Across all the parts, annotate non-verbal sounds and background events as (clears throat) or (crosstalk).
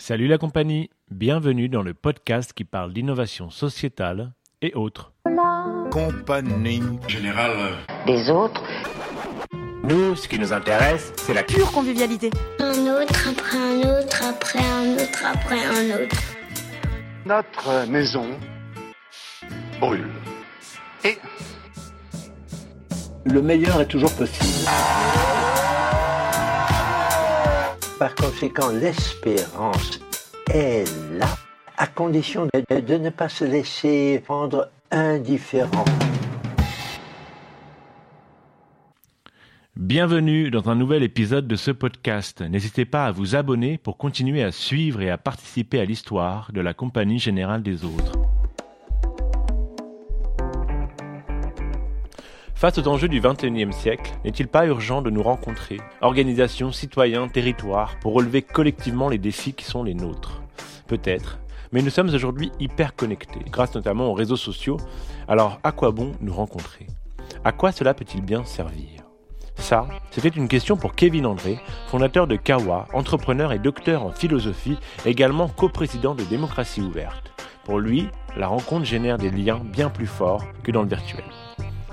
Salut la compagnie, bienvenue dans le podcast qui parle d'innovation sociétale et autres. Compagnie. Général. des autres, Nous, ce qui nous intéresse, c'est la pure convivialité. Un autre, après un autre, après un autre, après un autre. Notre maison brûle. Et le meilleur est toujours possible. Par conséquent, l'espérance est là, à condition de, ne pas se laisser rendre indifférent. Bienvenue dans un nouvel épisode de ce podcast. N'hésitez pas à vous abonner pour continuer à suivre et à participer à l'histoire de la Compagnie Générale des Autres. Face aux enjeux du XXIe siècle, n'est-il pas urgent de nous rencontrer, organisations, citoyens, territoires, pour relever collectivement les défis qui sont les nôtres? Peut-être, mais nous sommes aujourd'hui hyper connectés, grâce notamment aux réseaux sociaux, alors à quoi bon nous rencontrer? À quoi cela peut-il bien servir? Ça, c'était une question pour Kevin André, fondateur de Kawa, entrepreneur et docteur en philosophie, également coprésident de Démocratie ouverte. Pour lui, la rencontre génère des liens bien plus forts que dans le virtuel.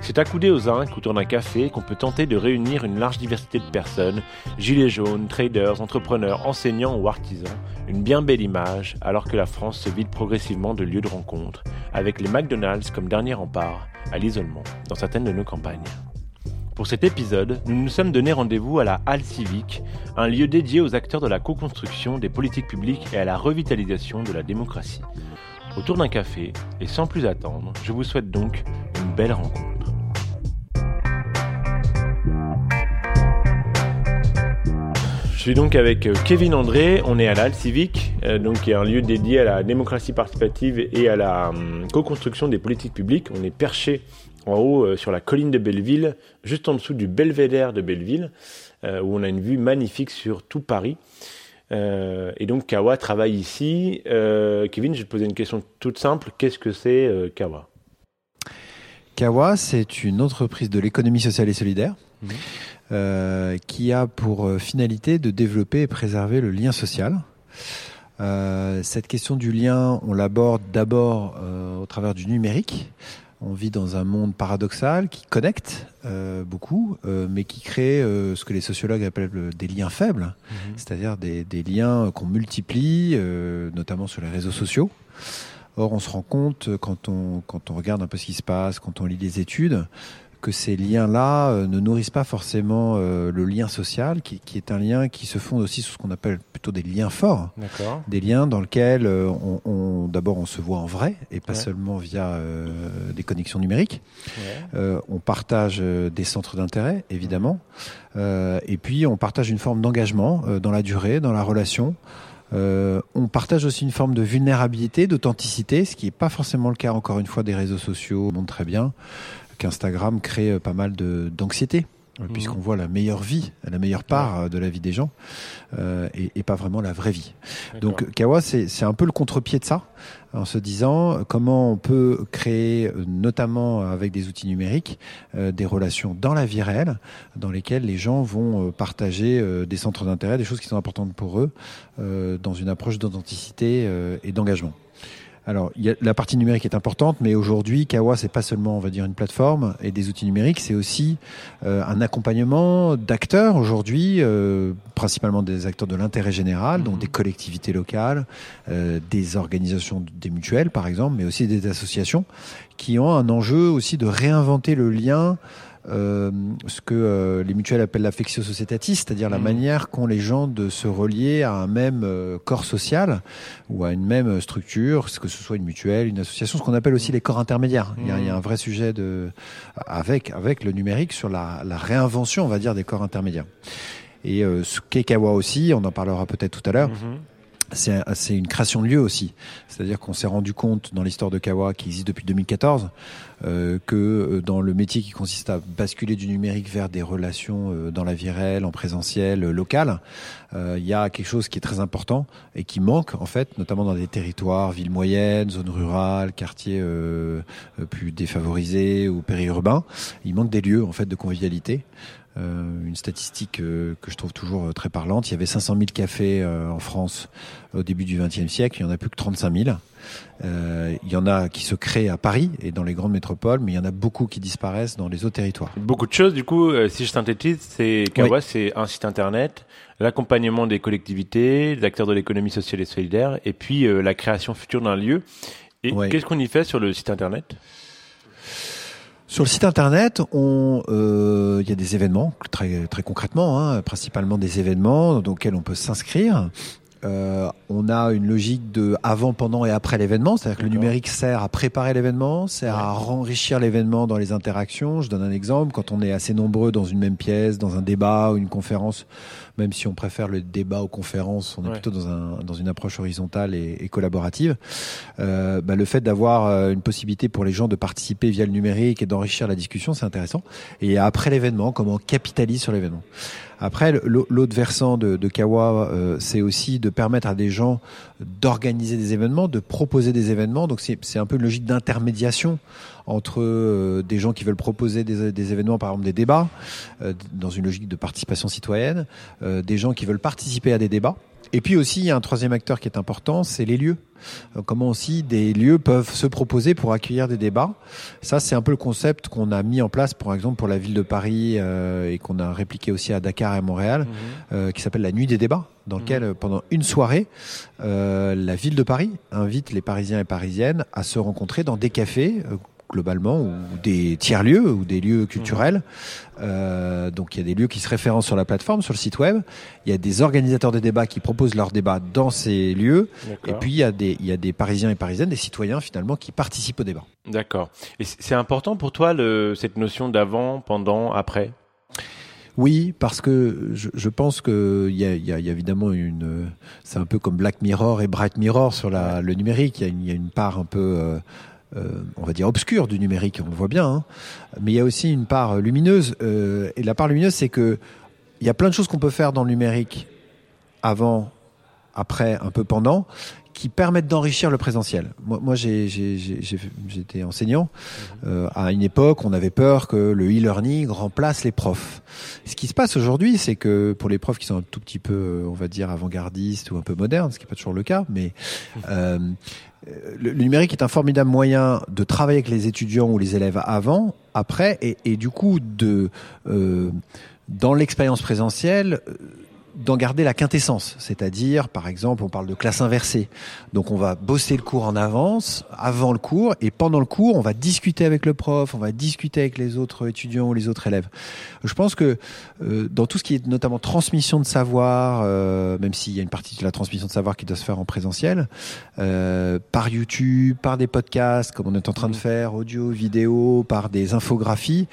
C'est accoudé aux zinc autour d'un café qu'on peut tenter de réunir une large diversité de personnes, gilets jaunes, traders, entrepreneurs, enseignants ou artisans, une bien belle image alors que la France se vide progressivement de lieux de rencontre, avec les McDonald's comme dernier rempart à l'isolement dans certaines de nos campagnes. Pour cet épisode, nous nous sommes donné rendez-vous à la Halle Civique, un lieu dédié aux acteurs de la co-construction des politiques publiques et à la revitalisation de la démocratie. Autour d'un café, et sans plus attendre, je vous souhaite donc une belle rencontre. Suis donc avec euh, Kevin André, on est à la Halle Civique, euh, donc qui est un lieu dédié à la démocratie participative et à la hum, co-construction des politiques publiques. On est perché en haut euh, sur la colline de Belleville, juste en dessous du belvédère de Belleville, euh, où on a une vue magnifique sur tout Paris. Euh, et donc Kawa travaille ici. Euh, Kevin, je vais te poser une question toute simple. Qu'est-ce que c'est euh, Kawa? Kawa, c'est une entreprise de l'économie sociale et solidaire Mhm. Euh, qui a pour euh, finalité de développer et préserver le lien social. Euh, cette question du lien, on l'aborde d'abord euh, au travers du numérique. On vit dans un monde paradoxal qui connecte beaucoup, mais qui crée ce que les sociologues appellent des liens faibles, c'est-à-dire des, des liens qu'on multiplie, notamment sur les réseaux sociaux. Or, on se rend compte quand on, quand on regarde un peu ce qui se passe, quand on lit les études, que ces liens-là euh, ne nourrissent pas forcément euh, le lien social, qui, qui est un lien qui se fonde aussi sur ce qu'on appelle plutôt des liens forts, D'accord. des liens dans lesquels euh, on, on- d'abord on se voit en vrai et pas Ouais. seulement via des connexions numériques. Ouais. On partage des centres d'intérêt, évidemment. Et puis, on partage une forme d'engagement dans la durée, dans la relation. Euh, on partage aussi une forme de vulnérabilité, d'authenticité, ce qui n'est pas forcément le cas, encore une fois, des réseaux sociaux. On montre très bien qu'Instagram crée euh, pas mal de- d'anxiété. euh, Puisqu'on voit la meilleure vie, la meilleure part euh, de la vie des gens, euh, et, et pas vraiment la vraie vie. Donc Kawa, c'est c'est un peu le contre-pied de ça, en se disant comment on peut créer, notamment avec des outils numériques, euh, des relations dans la vie réelle, dans lesquelles les gens vont partager euh, des centres d'intérêt, des choses qui sont importantes pour eux, euh, dans une approche d'authenticité euh, et d'engagement. Alors, y a, la partie numérique est importante, mais aujourd'hui, Kawa, c'est pas seulement, on va dire, une plateforme et des outils numériques, c'est aussi euh, un accompagnement d'acteurs aujourd'hui, euh, principalement des acteurs de l'intérêt général, donc des collectivités locales, euh, des organisations, des mutuelles, par exemple, mais aussi des associations, qui ont un enjeu aussi de réinventer le lien euh, ce que euh, les mutuelles appellent l'affectio societatis, c'est-à-dire la Mhm. manière qu'ont les gens de se relier à un même euh, corps social ou à une même structure, que ce soit une mutuelle, une association, ce qu'on appelle aussi les corps intermédiaires. Il, y a, il y a un vrai sujet de, avec, avec le numérique sur la, la réinvention, on va dire, des corps intermédiaires. Et euh, ce qu'est Kawa aussi, on en parlera peut-être tout à l'heure, Mhm. C'est une création de lieu aussi. C'est-à-dire qu'on s'est rendu compte dans l'histoire de Kawa, qui existe depuis 2014, euh, que euh, dans le métier qui consiste à basculer du numérique vers des relations euh, dans la vie réelle, en présentiel, euh, local, euh, il y a quelque chose qui est très important et qui manque en fait, notamment dans des territoires, villes moyennes, zones rurales, quartiers euh, plus défavorisés ou périurbains. Il manque des lieux en fait de convivialité. Euh, une statistique euh, que je trouve toujours euh, très parlante. Il y avait 500 000 cafés euh, en France au début du XXe siècle. Il y en a plus que 35 000. Euh, il y en a qui se créent à Paris et dans les grandes métropoles, mais il y en a beaucoup qui disparaissent dans les autres territoires. Beaucoup de choses, du coup, euh, si je synthétise, c'est Kawa, c'est un site internet, l'accompagnement des collectivités, des acteurs de l'économie sociale et solidaire, et puis euh, la création future d'un lieu. Et qu'est-ce qu'on y fait sur le site internet? Sur le site internet, on, euh, il y a des événements très très concrètement, hein, principalement des événements dans lesquels on peut s'inscrire. Euh, on a une logique de avant, pendant et après l'événement, c'est-à-dire que le numérique sert à préparer l'événement, sert à enrichir l'événement dans les interactions. Je donne un exemple quand on est assez nombreux dans une même pièce, dans un débat ou une conférence, même si on préfère le débat aux conférences, on est Ouais. plutôt dans, un, dans une approche horizontale et, et collaborative. Euh, bah, le fait d'avoir euh, une possibilité pour les gens de participer via le numérique et d'enrichir la discussion, c'est intéressant. Et après l'événement, comment on capitalise sur l'événement. Après, l'autre versant de, de Kawa, euh, c'est aussi de permettre à des gens d'organiser des événements, de proposer des événements. Donc c'est un peu une logique d'intermédiation entre euh, des gens qui veulent proposer des, des événements, par exemple des débats, euh, dans une logique de participation citoyenne, euh, des gens qui veulent participer à des débats. Et puis aussi, il y a un troisième acteur qui est important, c'est les lieux. Euh, Comment aussi des lieux peuvent se proposer pour accueillir des débats. Ça, c'est un peu le concept qu'on a mis en place, par exemple, pour la ville de Paris euh, et qu'on a répliqué aussi à Dakar et à Montréal, euh, qui s'appelle la Nuit des débats, dans lequel, euh, pendant une soirée, euh, la ville de Paris invite les Parisiens et Parisiennes à se rencontrer dans des cafés. Globalement ou des tiers lieux ou des lieux culturels. Euh, donc il y a des lieux qui se référencent sur la plateforme sur le site web. Il y a des organisateurs de débats qui proposent leurs débats dans ces lieux. Et puis il y a des il y a des parisiens et parisiennes des citoyens finalement qui participent au débat D'accord. Et c'est important pour toi le, cette notion d'avant, pendant, après? Oui, parce que je, je pense que il y a, y a- y a évidemment une, c'est un peu comme Black Mirror et Bright Mirror sur la, le numérique. Il y, a une, il y a une part un peu, euh, on va dire obscure du numérique, on le voit bien. hein. Mais il y a aussi une part lumineuse. euh, et la part lumineuse, c'est que il y a plein de choses qu'on peut faire dans le numérique avant, après, un peu pendant, qui permettent d'enrichir le présentiel. Moi, moi j'ai, j'ai, j'ai, j'ai- j'étais enseignant. Euh, à une époque, on avait peur que le e-learning remplace les profs. Ce qui se passe aujourd'hui, c'est que pour les profs qui sont un tout petit peu, euh, on va dire, avant-gardistes ou un peu modernes, ce qui n'est pas toujours le cas, mais (laughs) euh, le, le numérique est un formidable moyen de travailler avec les étudiants ou les élèves avant, après, et, du coup de euh, dans l'expérience présentielle. D'en garder la quintessence, c'est-à-dire, par exemple, on parle de classe inversée. Donc, on va bosser le cours en avance, avant le cours, et pendant le cours, on va discuter avec le prof, on va discuter avec les autres étudiants ou les autres élèves. Je pense que euh, dans tout ce qui est notamment transmission de savoir, euh, même s'il y a une partie de la transmission de savoir qui doit se faire en présentiel, euh, par YouTube, par des podcasts, comme on est en train de faire, audio, vidéo, par des infographies,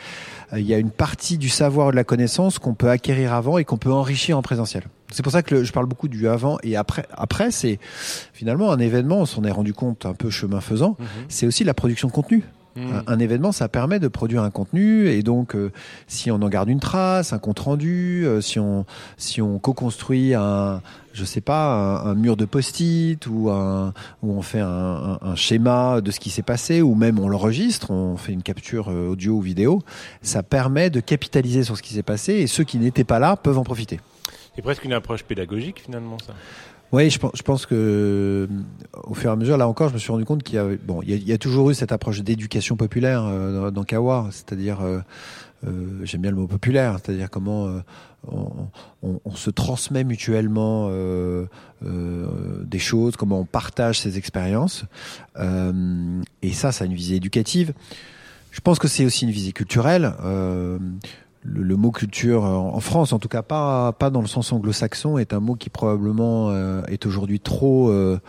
il y a une partie du savoir et de la connaissance qu'on peut acquérir avant et qu'on peut enrichir en présentiel. C'est pour ça que le- je parle beaucoup du avant et après. Après, c'est finalement un événement, on s'en est rendu compte un peu chemin faisant, c'est aussi la production de contenu. Un, un événement, ça permet de produire un contenu et donc euh, si on en garde une trace, un compte rendu, euh, si on si on co-construit un je sais pas un, un mur de post-it ou un ou on fait un, un- un schéma de ce qui s'est passé ou même on l'enregistre, on fait une capture euh, audio ou vidéo, ça permet de capitaliser sur ce qui s'est passé et ceux qui n'étaient pas là peuvent en profiter. C'est presque une approche pédagogique finalement ça. Oui, je pense, je pense que euh, au fur et à mesure, là encore, je me suis rendu compte qu'il y a, bon, il y a, toujours eu cette approche d'éducation populaire euh, dans, Kawa, c'est-à-dire, euh, euh, j'aime bien le mot populaire, c'est-à-dire comment euh, on, on- se transmet mutuellement euh, des choses, comment on partage ses expériences, et ça, ça a une visée éducative. Je pense que c'est aussi une visée culturelle. Euh, le, mot culture en en France, en tout cas pas pas dans le sens anglo-saxon, est un mot qui probablement euh, est aujourd'hui trop euh,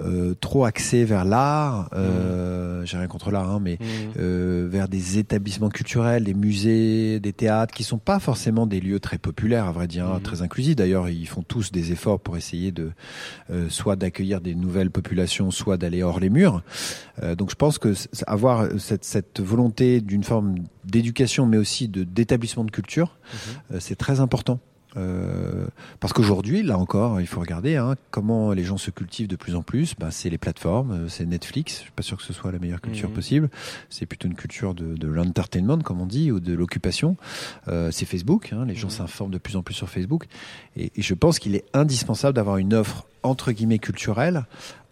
euh, trop axé vers l'art. Euh, J'ai rien contre l'art, hein, mais euh, vers des établissements culturels, des musées, des théâtres, qui sont pas forcément des lieux très populaires, à vrai dire, Mhm. très inclusifs. D'ailleurs, ils font tous des efforts pour essayer de euh, soit d'accueillir des nouvelles populations, soit d'aller hors les murs. Euh, donc, je pense que avoir cette, cette volonté d'une forme d'éducation, mais aussi de d'établissement de culture, euh, c'est très important. Euh, parce qu'aujourd'hui, là encore, il faut regarder hein, comment les gens se cultivent de plus en plus. Ben, c'est les plateformes, euh, c'est Netflix. Je suis pas sûr que ce soit la meilleure culture Mhm. possible. C'est plutôt une culture de, de l'entertainment, comme on dit, ou de l'occupation. Euh, c'est Facebook. Hein, les gens Mhm. s'informent de plus en plus sur Facebook. Et, et je pense qu'il est indispensable d'avoir une offre entre guillemets culturelle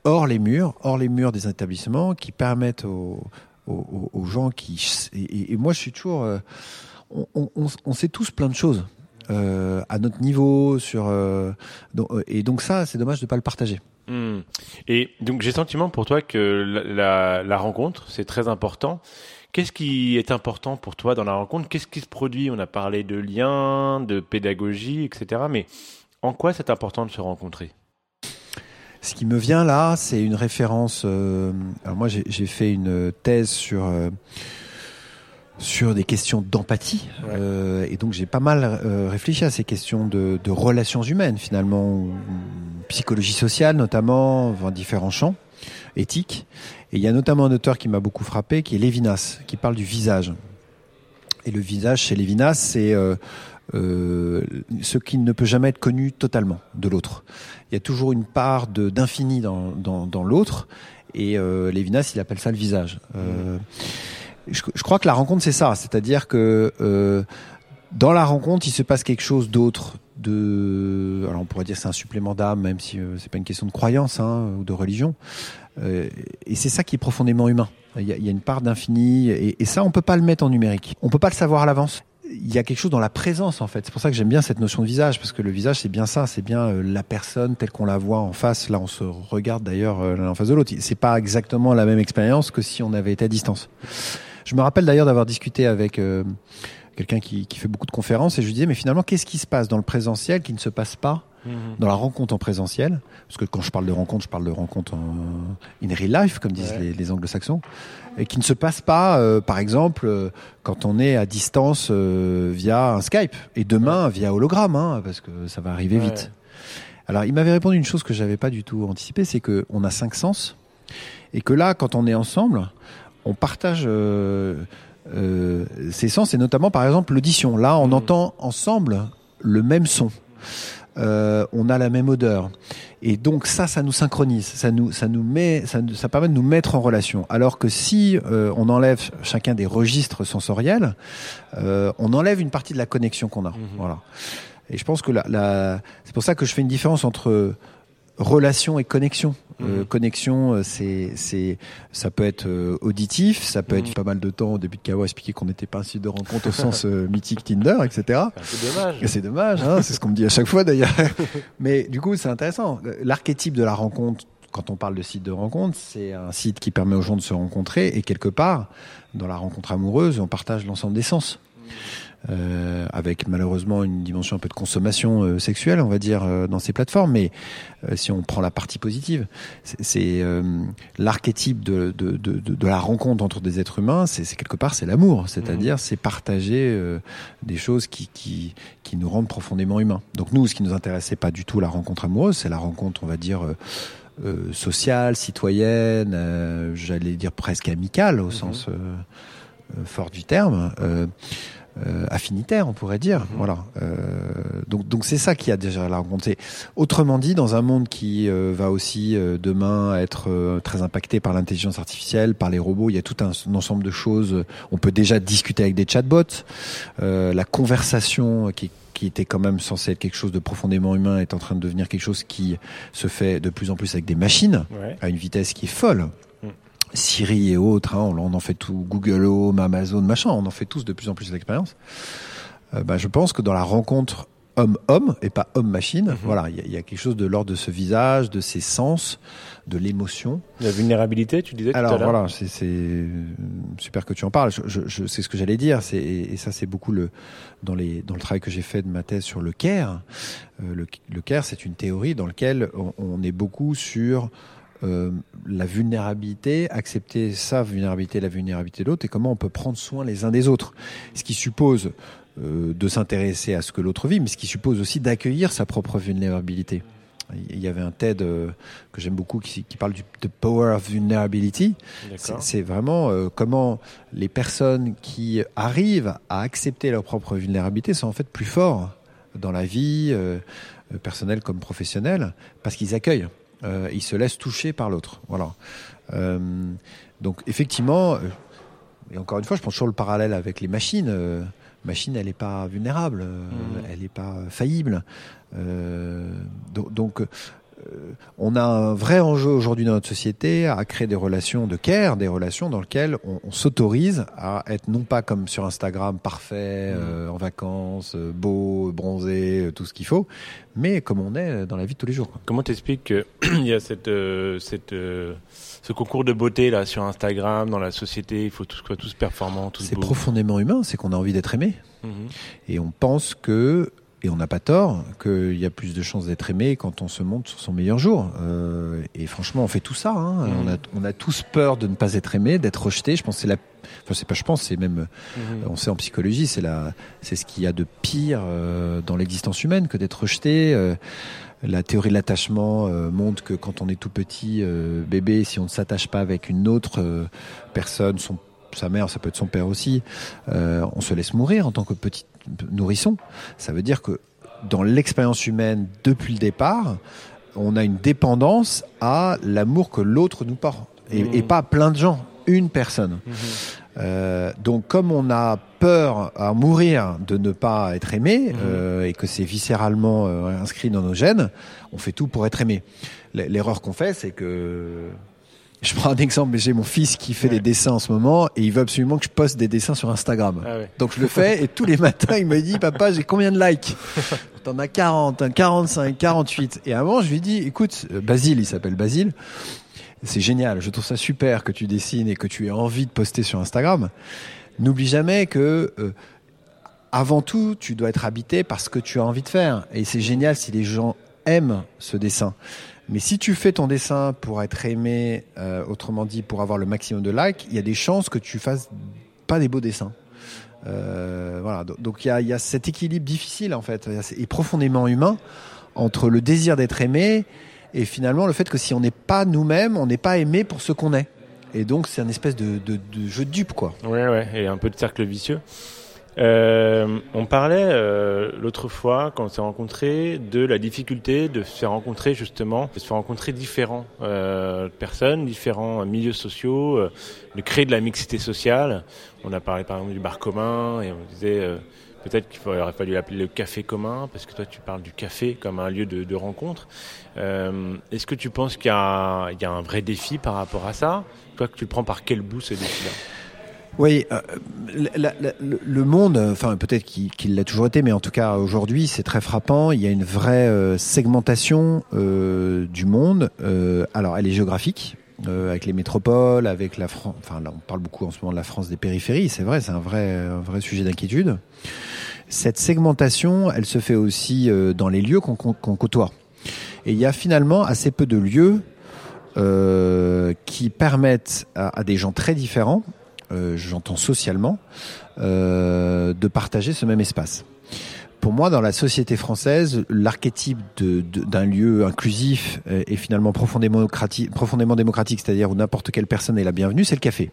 hors les murs, hors les murs des établissements, qui permettent aux, aux, aux- gens qui et, et- moi je suis toujours euh, on- on- on sait tous plein de choses euh, à notre niveau sur euh, donc- euh, et donc ça c'est dommage de pas le partager Hmm. Et donc j'ai le sentiment pour toi que la, la- la rencontre, c'est très important. Qu'est-ce qui est important pour toi dans la rencontre? Qu'est-ce qui se produit? On a parlé de liens, de pédagogie, etc. Mais en quoi c'est important de se rencontrer? Ce qui me vient là c'est une référence euh, alors moi j'ai j'ai fait une thèse sur euh, sur des questions d'empathie Ouais. Euh, et donc j'ai pas mal euh, réfléchi à ces questions de, de relations humaines finalement psychologie sociale notamment dans différents champs éthiques. Et il y a notamment un auteur qui m'a beaucoup frappé qui est Lévinas qui parle du visage. Et le visage chez Lévinas c'est euh, euh, ce qui ne peut jamais être connu totalement de l'autre. Il y a toujours une part de d'infini dans, dans, dans l'autre et euh, Lévinas il appelle ça le visage. Euh, je, je crois que la rencontre c'est ça, c'est-à-dire que euh, dans la rencontre il se passe quelque chose d'autre. De, alors on pourrait dire c'est un supplément d'âme, même si euh, c'est pas une question de croyance hein, ou de religion. Euh, et c'est ça qui est profondément humain. Il y a, il y a une part d'infini et, et ça on peut pas le mettre en numérique. On peut pas le savoir à l'avance. Il y a quelque chose dans la présence en fait. C'est pour ça que j'aime bien cette notion de visage parce que le visage c'est bien ça, c'est bien euh, la personne telle qu'on la voit en face. Là on se regarde d'ailleurs euh, l'un en face de l'autre. C'est pas exactement la même expérience que si on avait été à distance. Je me rappelle d'ailleurs d'avoir discuté avec euh, quelqu'un qui, qui fait beaucoup de conférences et je lui disais mais finalement qu'est-ce qui se passe dans le présentiel qui ne se passe pas dans la rencontre en présentiel? Parce que quand je parle de rencontre, je parle de rencontre en in real life comme disent Ouais. les, les anglo-saxons et qui ne se passe pas euh, par exemple euh, quand on est à distance via un Skype et demain via hologramme hein, parce que ça va arriver Ouais. vite. Alors il m'avait répondu une chose que j'avais pas du tout anticipé, c'est que on a cinq sens et que là, quand on est ensemble, on partage euh, euh, ces sens et notamment par exemple l'audition. Là, on Mhm. entend ensemble le même son. Euh, on a la même odeur. Et donc ça, ça nous synchronise, ça nous, ça nous met, ça, nous- ça permet de nous mettre en relation. Alors que si euh, on enlève chacun des registres sensoriels, euh, on enlève une partie de la connexion qu'on a. Mhm. Voilà. Et je pense que la, la, c'est pour ça que je fais une différence entre relation et connexion. Euh, Mhm. connexion, euh, c'est, c'est, ça peut être euh, auditif, ça peut Mhm. être pas mal de temps au début de Kawa expliquer qu'on n'était pas un site de rencontre au sens euh, mythique Tinder, etc. C'est dommage. C'est dommage, hein, c'est ce qu'on me dit à chaque fois d'ailleurs. (laughs) Mais du coup, c'est intéressant. L'archétype de la rencontre, quand on parle de site de rencontre, c'est un site qui permet aux gens de se rencontrer et quelque part, dans la rencontre amoureuse, on partage l'ensemble des sens. Euh, avec malheureusement une dimension un peu de consommation euh, sexuelle, on va dire, euh, dans ces plateformes. Mais euh, si on prend la partie positive, c'est- euh, l'archétype de, de, de, de, la rencontre entre des êtres humains. C'est quelque part, c'est l'amour, c'est-à-dire c'est partager euh, des choses qui, qui qui nous rendent profondément humains. Donc nous, ce qui nous intéresse, c'est pas du tout la rencontre amoureuse, c'est la rencontre, on va dire. euh, euh, sociale, citoyenne, euh, j'allais dire presque amicale au sens euh, euh, fort du terme, euh, euh, affinitaire, on pourrait dire. Voilà. Euh, donc, donc c'est ça qui a déjà la rencontre. C'est- Autrement dit, dans un monde qui euh, va aussi euh, demain être euh, très impacté par l'intelligence artificielle, par les robots, il y a tout un, un ensemble de choses. On peut déjà discuter avec des chatbots. Euh, la conversation qui qui était quand même censée être quelque chose de profondément humain est en train de devenir quelque chose qui se fait de plus en plus avec des machines Ouais. à une vitesse qui est folle. Siri et autres, hein, on, en fait tout, Google Home, Amazon, machin, on en fait tous de plus en plus l'expérience. Euh, bah, je pense que dans la rencontre homme-homme et pas homme-machine, Mhm. voilà, il y, a- il y a quelque chose de l'ordre de ce visage, de ses sens, de l'émotion. La vulnérabilité, tu disais tout à Alors l'heure. voilà, c'est super que tu en parles. Je, je, je- c'est ce que j'allais dire. C'est et, et ça c'est beaucoup le dans les dans le travail que j'ai fait de ma thèse sur le care. Euh, le, le care, c'est une théorie dans laquelle on, on est beaucoup sur la vulnérabilité, accepter sa vulnérabilité, la vulnérabilité de l'autre, et comment on peut prendre soin les uns des autres. Ce qui suppose euh, de s'intéresser à ce que l'autre vit, mais ce qui suppose aussi d'accueillir sa propre vulnérabilité. Il y avait un TED euh, que j'aime beaucoup qui, qui parle du the power of vulnerability. C'est vraiment euh, comment les personnes qui arrivent à accepter leur propre vulnérabilité sont en fait plus forts dans la vie, euh, personnelle comme professionnelle, parce qu'ils accueillent. Euh, ils se laissent toucher par l'autre. Voilà. Euh, donc effectivement, euh, et encore une fois, je prends toujours le parallèle avec les machines. Euh, machine, elle n'est pas vulnérable, euh, elle n'est pas faillible. Donc, donc, on a un vrai enjeu aujourd'hui dans notre société à créer des relations de care, des relations dans lesquelles on, on s'autorise à être non pas comme sur Instagram parfait, euh, en vacances, euh, beau, bronzé, euh, tout ce qu'il faut, mais comme on est dans la vie de tous les jours. Comment t'expliques qu'il (clears throat) y a cette, euh, cette, euh, ce concours de beauté là sur Instagram, dans la société, il faut tous soit tous performants, tous C'est profondément humain, c'est qu'on a envie d'être aimé. Mhm. Et on pense que, et on n'a pas tort, qu'il y a plus de chances d'être aimé quand on se montre sur son meilleur jour. Euh, et franchement, on fait tout ça. Hein. Mhm. On, a, on a tous peur de ne pas être aimé, d'être rejeté. Je pense c'est la, enfin c'est pas je pense, c'est même, Mhm. on sait en psychologie, c'est la, c'est ce qu'il y a de pire euh, dans l'existence humaine que d'être rejeté. Euh, la théorie de l'attachement euh, montre que quand on est tout petit euh, bébé, si on ne s'attache pas avec une autre euh, personne, son sa mère, ça peut être son père aussi, euh, on se laisse mourir en tant que petit nourrisson. Ça veut dire que dans l'expérience humaine, depuis le départ, on a une dépendance à l'amour que l'autre nous porte. Et, Mhm. et pas plein de gens, une personne. Mhm. Euh, donc comme on a peur à mourir de ne pas être aimé Mhm. euh, et que c'est viscéralement euh, inscrit dans nos gènes, on fait tout pour être aimé. L'erreur qu'on fait, c'est que je prends un exemple, j'ai mon fils qui fait Ouais. des dessins en ce moment et il veut absolument que je poste des dessins sur Instagram. Ah ouais. Donc je le fais et tous les matins il me dit papa j'ai combien de likes? T'en as 40, hein, 45, 48 et avant je lui dis écoute euh, Basile il s'appelle Basile. C'est génial. Je trouve ça super que tu dessines et que tu aies envie de poster sur Instagram. N'oublie jamais que euh, avant tout tu dois être habité par ce que tu as envie de faire. Et c'est génial si les gens aiment ce dessin mais si tu fais ton dessin pour être aimé, euh, autrement dit pour avoir le maximum de likes, il y a des chances que tu fasses pas des beaux dessins. Euh, voilà, Do- donc il y a, y a cet équilibre difficile en fait et profondément humain entre le désir d'être aimé et finalement le fait que si on n'est pas nous-mêmes, on n'est pas aimé pour ce qu'on est. Et donc c'est un espèce de, de, de jeu de dupe quoi. Ouais, ouais, et un peu de cercle vicieux. Euh, on parlait euh, l'autre fois, quand on s'est rencontrés, de la difficulté de se faire rencontrer justement, de se faire rencontrer différents euh, personnes, différents milieux sociaux, euh, de créer de la mixité sociale. On a parlé par exemple du bar commun et on disait euh, peut-être qu'il aurait fallu l'appeler le café commun parce que toi tu parles du café comme un lieu de, rencontre. Euh, Est-ce que tu penses qu'il y, y a un vrai défi par rapport à ça? Toi, que tu le prends par quel bout ce défi-là? Oui, euh, le- monde, enfin peut-être qu'il l'a toujours été, mais en tout cas aujourd'hui c'est très frappant. Il y a une vraie euh, segmentation euh, du monde. Alors elle est géographique. avec les métropoles, avec la France, enfin là on parle beaucoup en ce moment de la France des périphéries, c'est vrai, c'est un vrai, un vrai sujet d'inquiétude. Cette segmentation, elle se fait aussi dans les lieux qu'on côtoie. Et il y a finalement assez peu de lieux qui permettent à des gens très différents, euh, j'entends socialement, euh, de partager ce même espace. Pour moi, dans la société française, l'archétype d'un lieu inclusif et finalement profondément démocratique, profondément démocratique, c'est-à-dire où n'importe quelle personne est la bienvenue, c'est le café.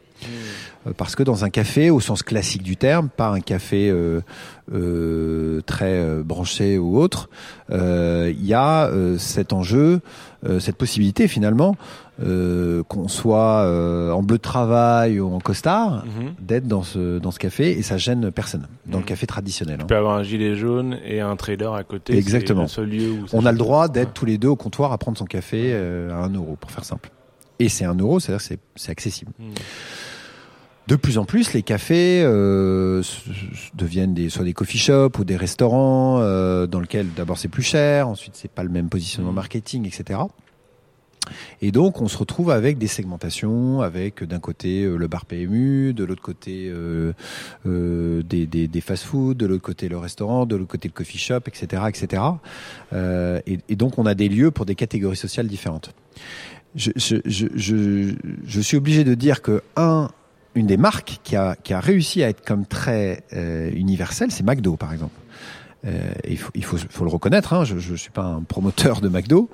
Euh, Parce que dans un café, au sens classique du terme, pas un café euh, euh, très branché ou autre, euh, il y a cet enjeu, cette possibilité finalement, euh, qu'on soit euh, en bleu de travail ou en costard, Mhm. d'être dans ce, dans ce café et ça gêne personne, dans Mhm. le café traditionnel. hein. Tu peux avoir un gilet jaune et un trader à côté. Exactement. Le seul lieu où On a le droit d'être tous les deux au comptoir à prendre son café euh, à un euro, pour faire simple. Et c'est un euro, c'est-à-dire que c'est- c'est accessible. Mhm. De plus en plus, les cafés euh, deviennent des, soit des coffee shops ou des restaurants euh, dans lesquels d'abord c'est plus cher, ensuite c'est pas le même positionnement Mhm. marketing, etc. Et donc on se retrouve avec des segmentations, avec d'un côté euh, le bar PMU, de l'autre côté euh, euh, des, des, des fast-food, de l'autre côté le restaurant, de l'autre côté le coffee shop, etc., etc. Euh, et, et donc on a des lieux pour des catégories sociales différentes. Je, je, je, je, je suis obligé de dire que un une des marques qui a, qui a réussi à être comme très euh, universelle, c'est McDo, par exemple. Euh, il faut, il faut, faut le reconnaître, hein, je ne suis pas un promoteur de McDo,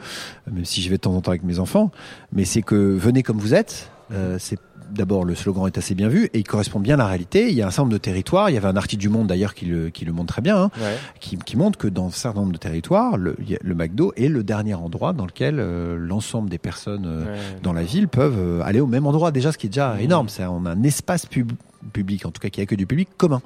même si j'y vais de temps en temps avec mes enfants, mais c'est que venez comme vous êtes, Euh, c'est d'abord le slogan est assez bien vu et il correspond bien à la réalité. Il y a un certain nombre de territoires. Il y avait un article du Monde d'ailleurs qui le, qui le montre très bien, hein, Ouais. qui, qui montre que dans un certain nombre de territoires, le, a- le McDo est le dernier endroit dans lequel euh, l'ensemble des personnes euh, Ouais. dans la ville peuvent euh, aller au même endroit. Déjà, ce qui est déjà Mhm. énorme, c'est on a un espace pub- public, en tout cas qui accueille du public commun.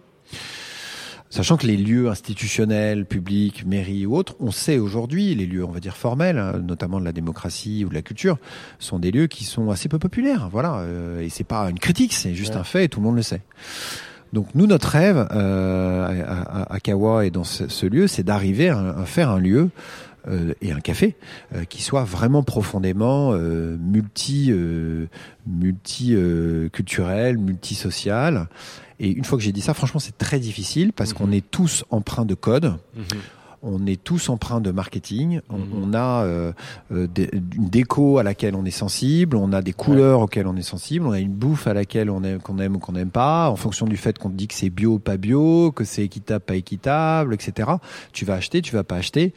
Sachant que les lieux institutionnels, publics, mairies ou autres, on sait aujourd'hui, les lieux, on va dire formels, hein, notamment de la démocratie ou de la culture, sont des lieux qui sont assez peu populaires. Voilà, euh, et c'est pas une critique, c'est juste Ouais. un fait et tout le monde le sait. Donc nous, notre rêve euh, à, à- à Kawa et dans ce, ce lieu, c'est d'arriver à, à faire un lieu euh, et un café euh, qui soit vraiment profondément euh, multi, euh, multi euh, culturel, multisocial. Et une fois que j'ai dit ça, franchement, c'est très difficile parce Mhm. qu'on est tous empreints de code. Mhm. On est tous empreints de marketing. On, Mhm. on a euh, euh, des- une déco à laquelle on est sensible. On a des couleurs auxquelles on est sensible. On a une bouffe à laquelle on aime, qu'on aime ou qu'on n'aime pas, en fonction du fait qu'on te dit que c'est bio ou pas bio, que c'est équitable pas équitable, etc. Tu vas acheter, tu vas pas acheter.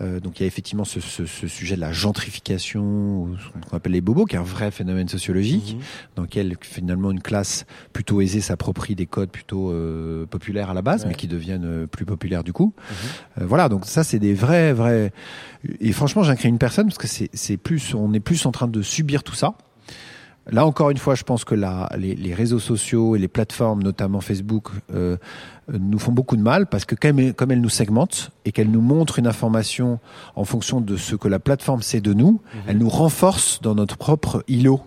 Euh, donc il y a effectivement ce, ce- ce sujet de la gentrification, ce qu'on appelle les bobos, qui est un vrai phénomène sociologique Mhm. dans lequel finalement une classe plutôt aisée s'approprie des codes plutôt euh, populaires à la base, Ouais. mais qui deviennent euh, plus populaires du coup. Mhm. Euh, voilà, donc ça c'est des vrais, vrais. Et franchement, j'incris une personne parce que c'est plus, on est plus en train de subir tout ça. Là encore une fois, je pense que la, les, les réseaux sociaux et les plateformes, notamment Facebook, euh, euh, nous font beaucoup de mal parce que comme, elles- comme elles nous segmentent et qu'elles nous montrent une information en fonction de ce que la plateforme sait de nous, Mhm. elles nous renforcent dans notre propre îlot,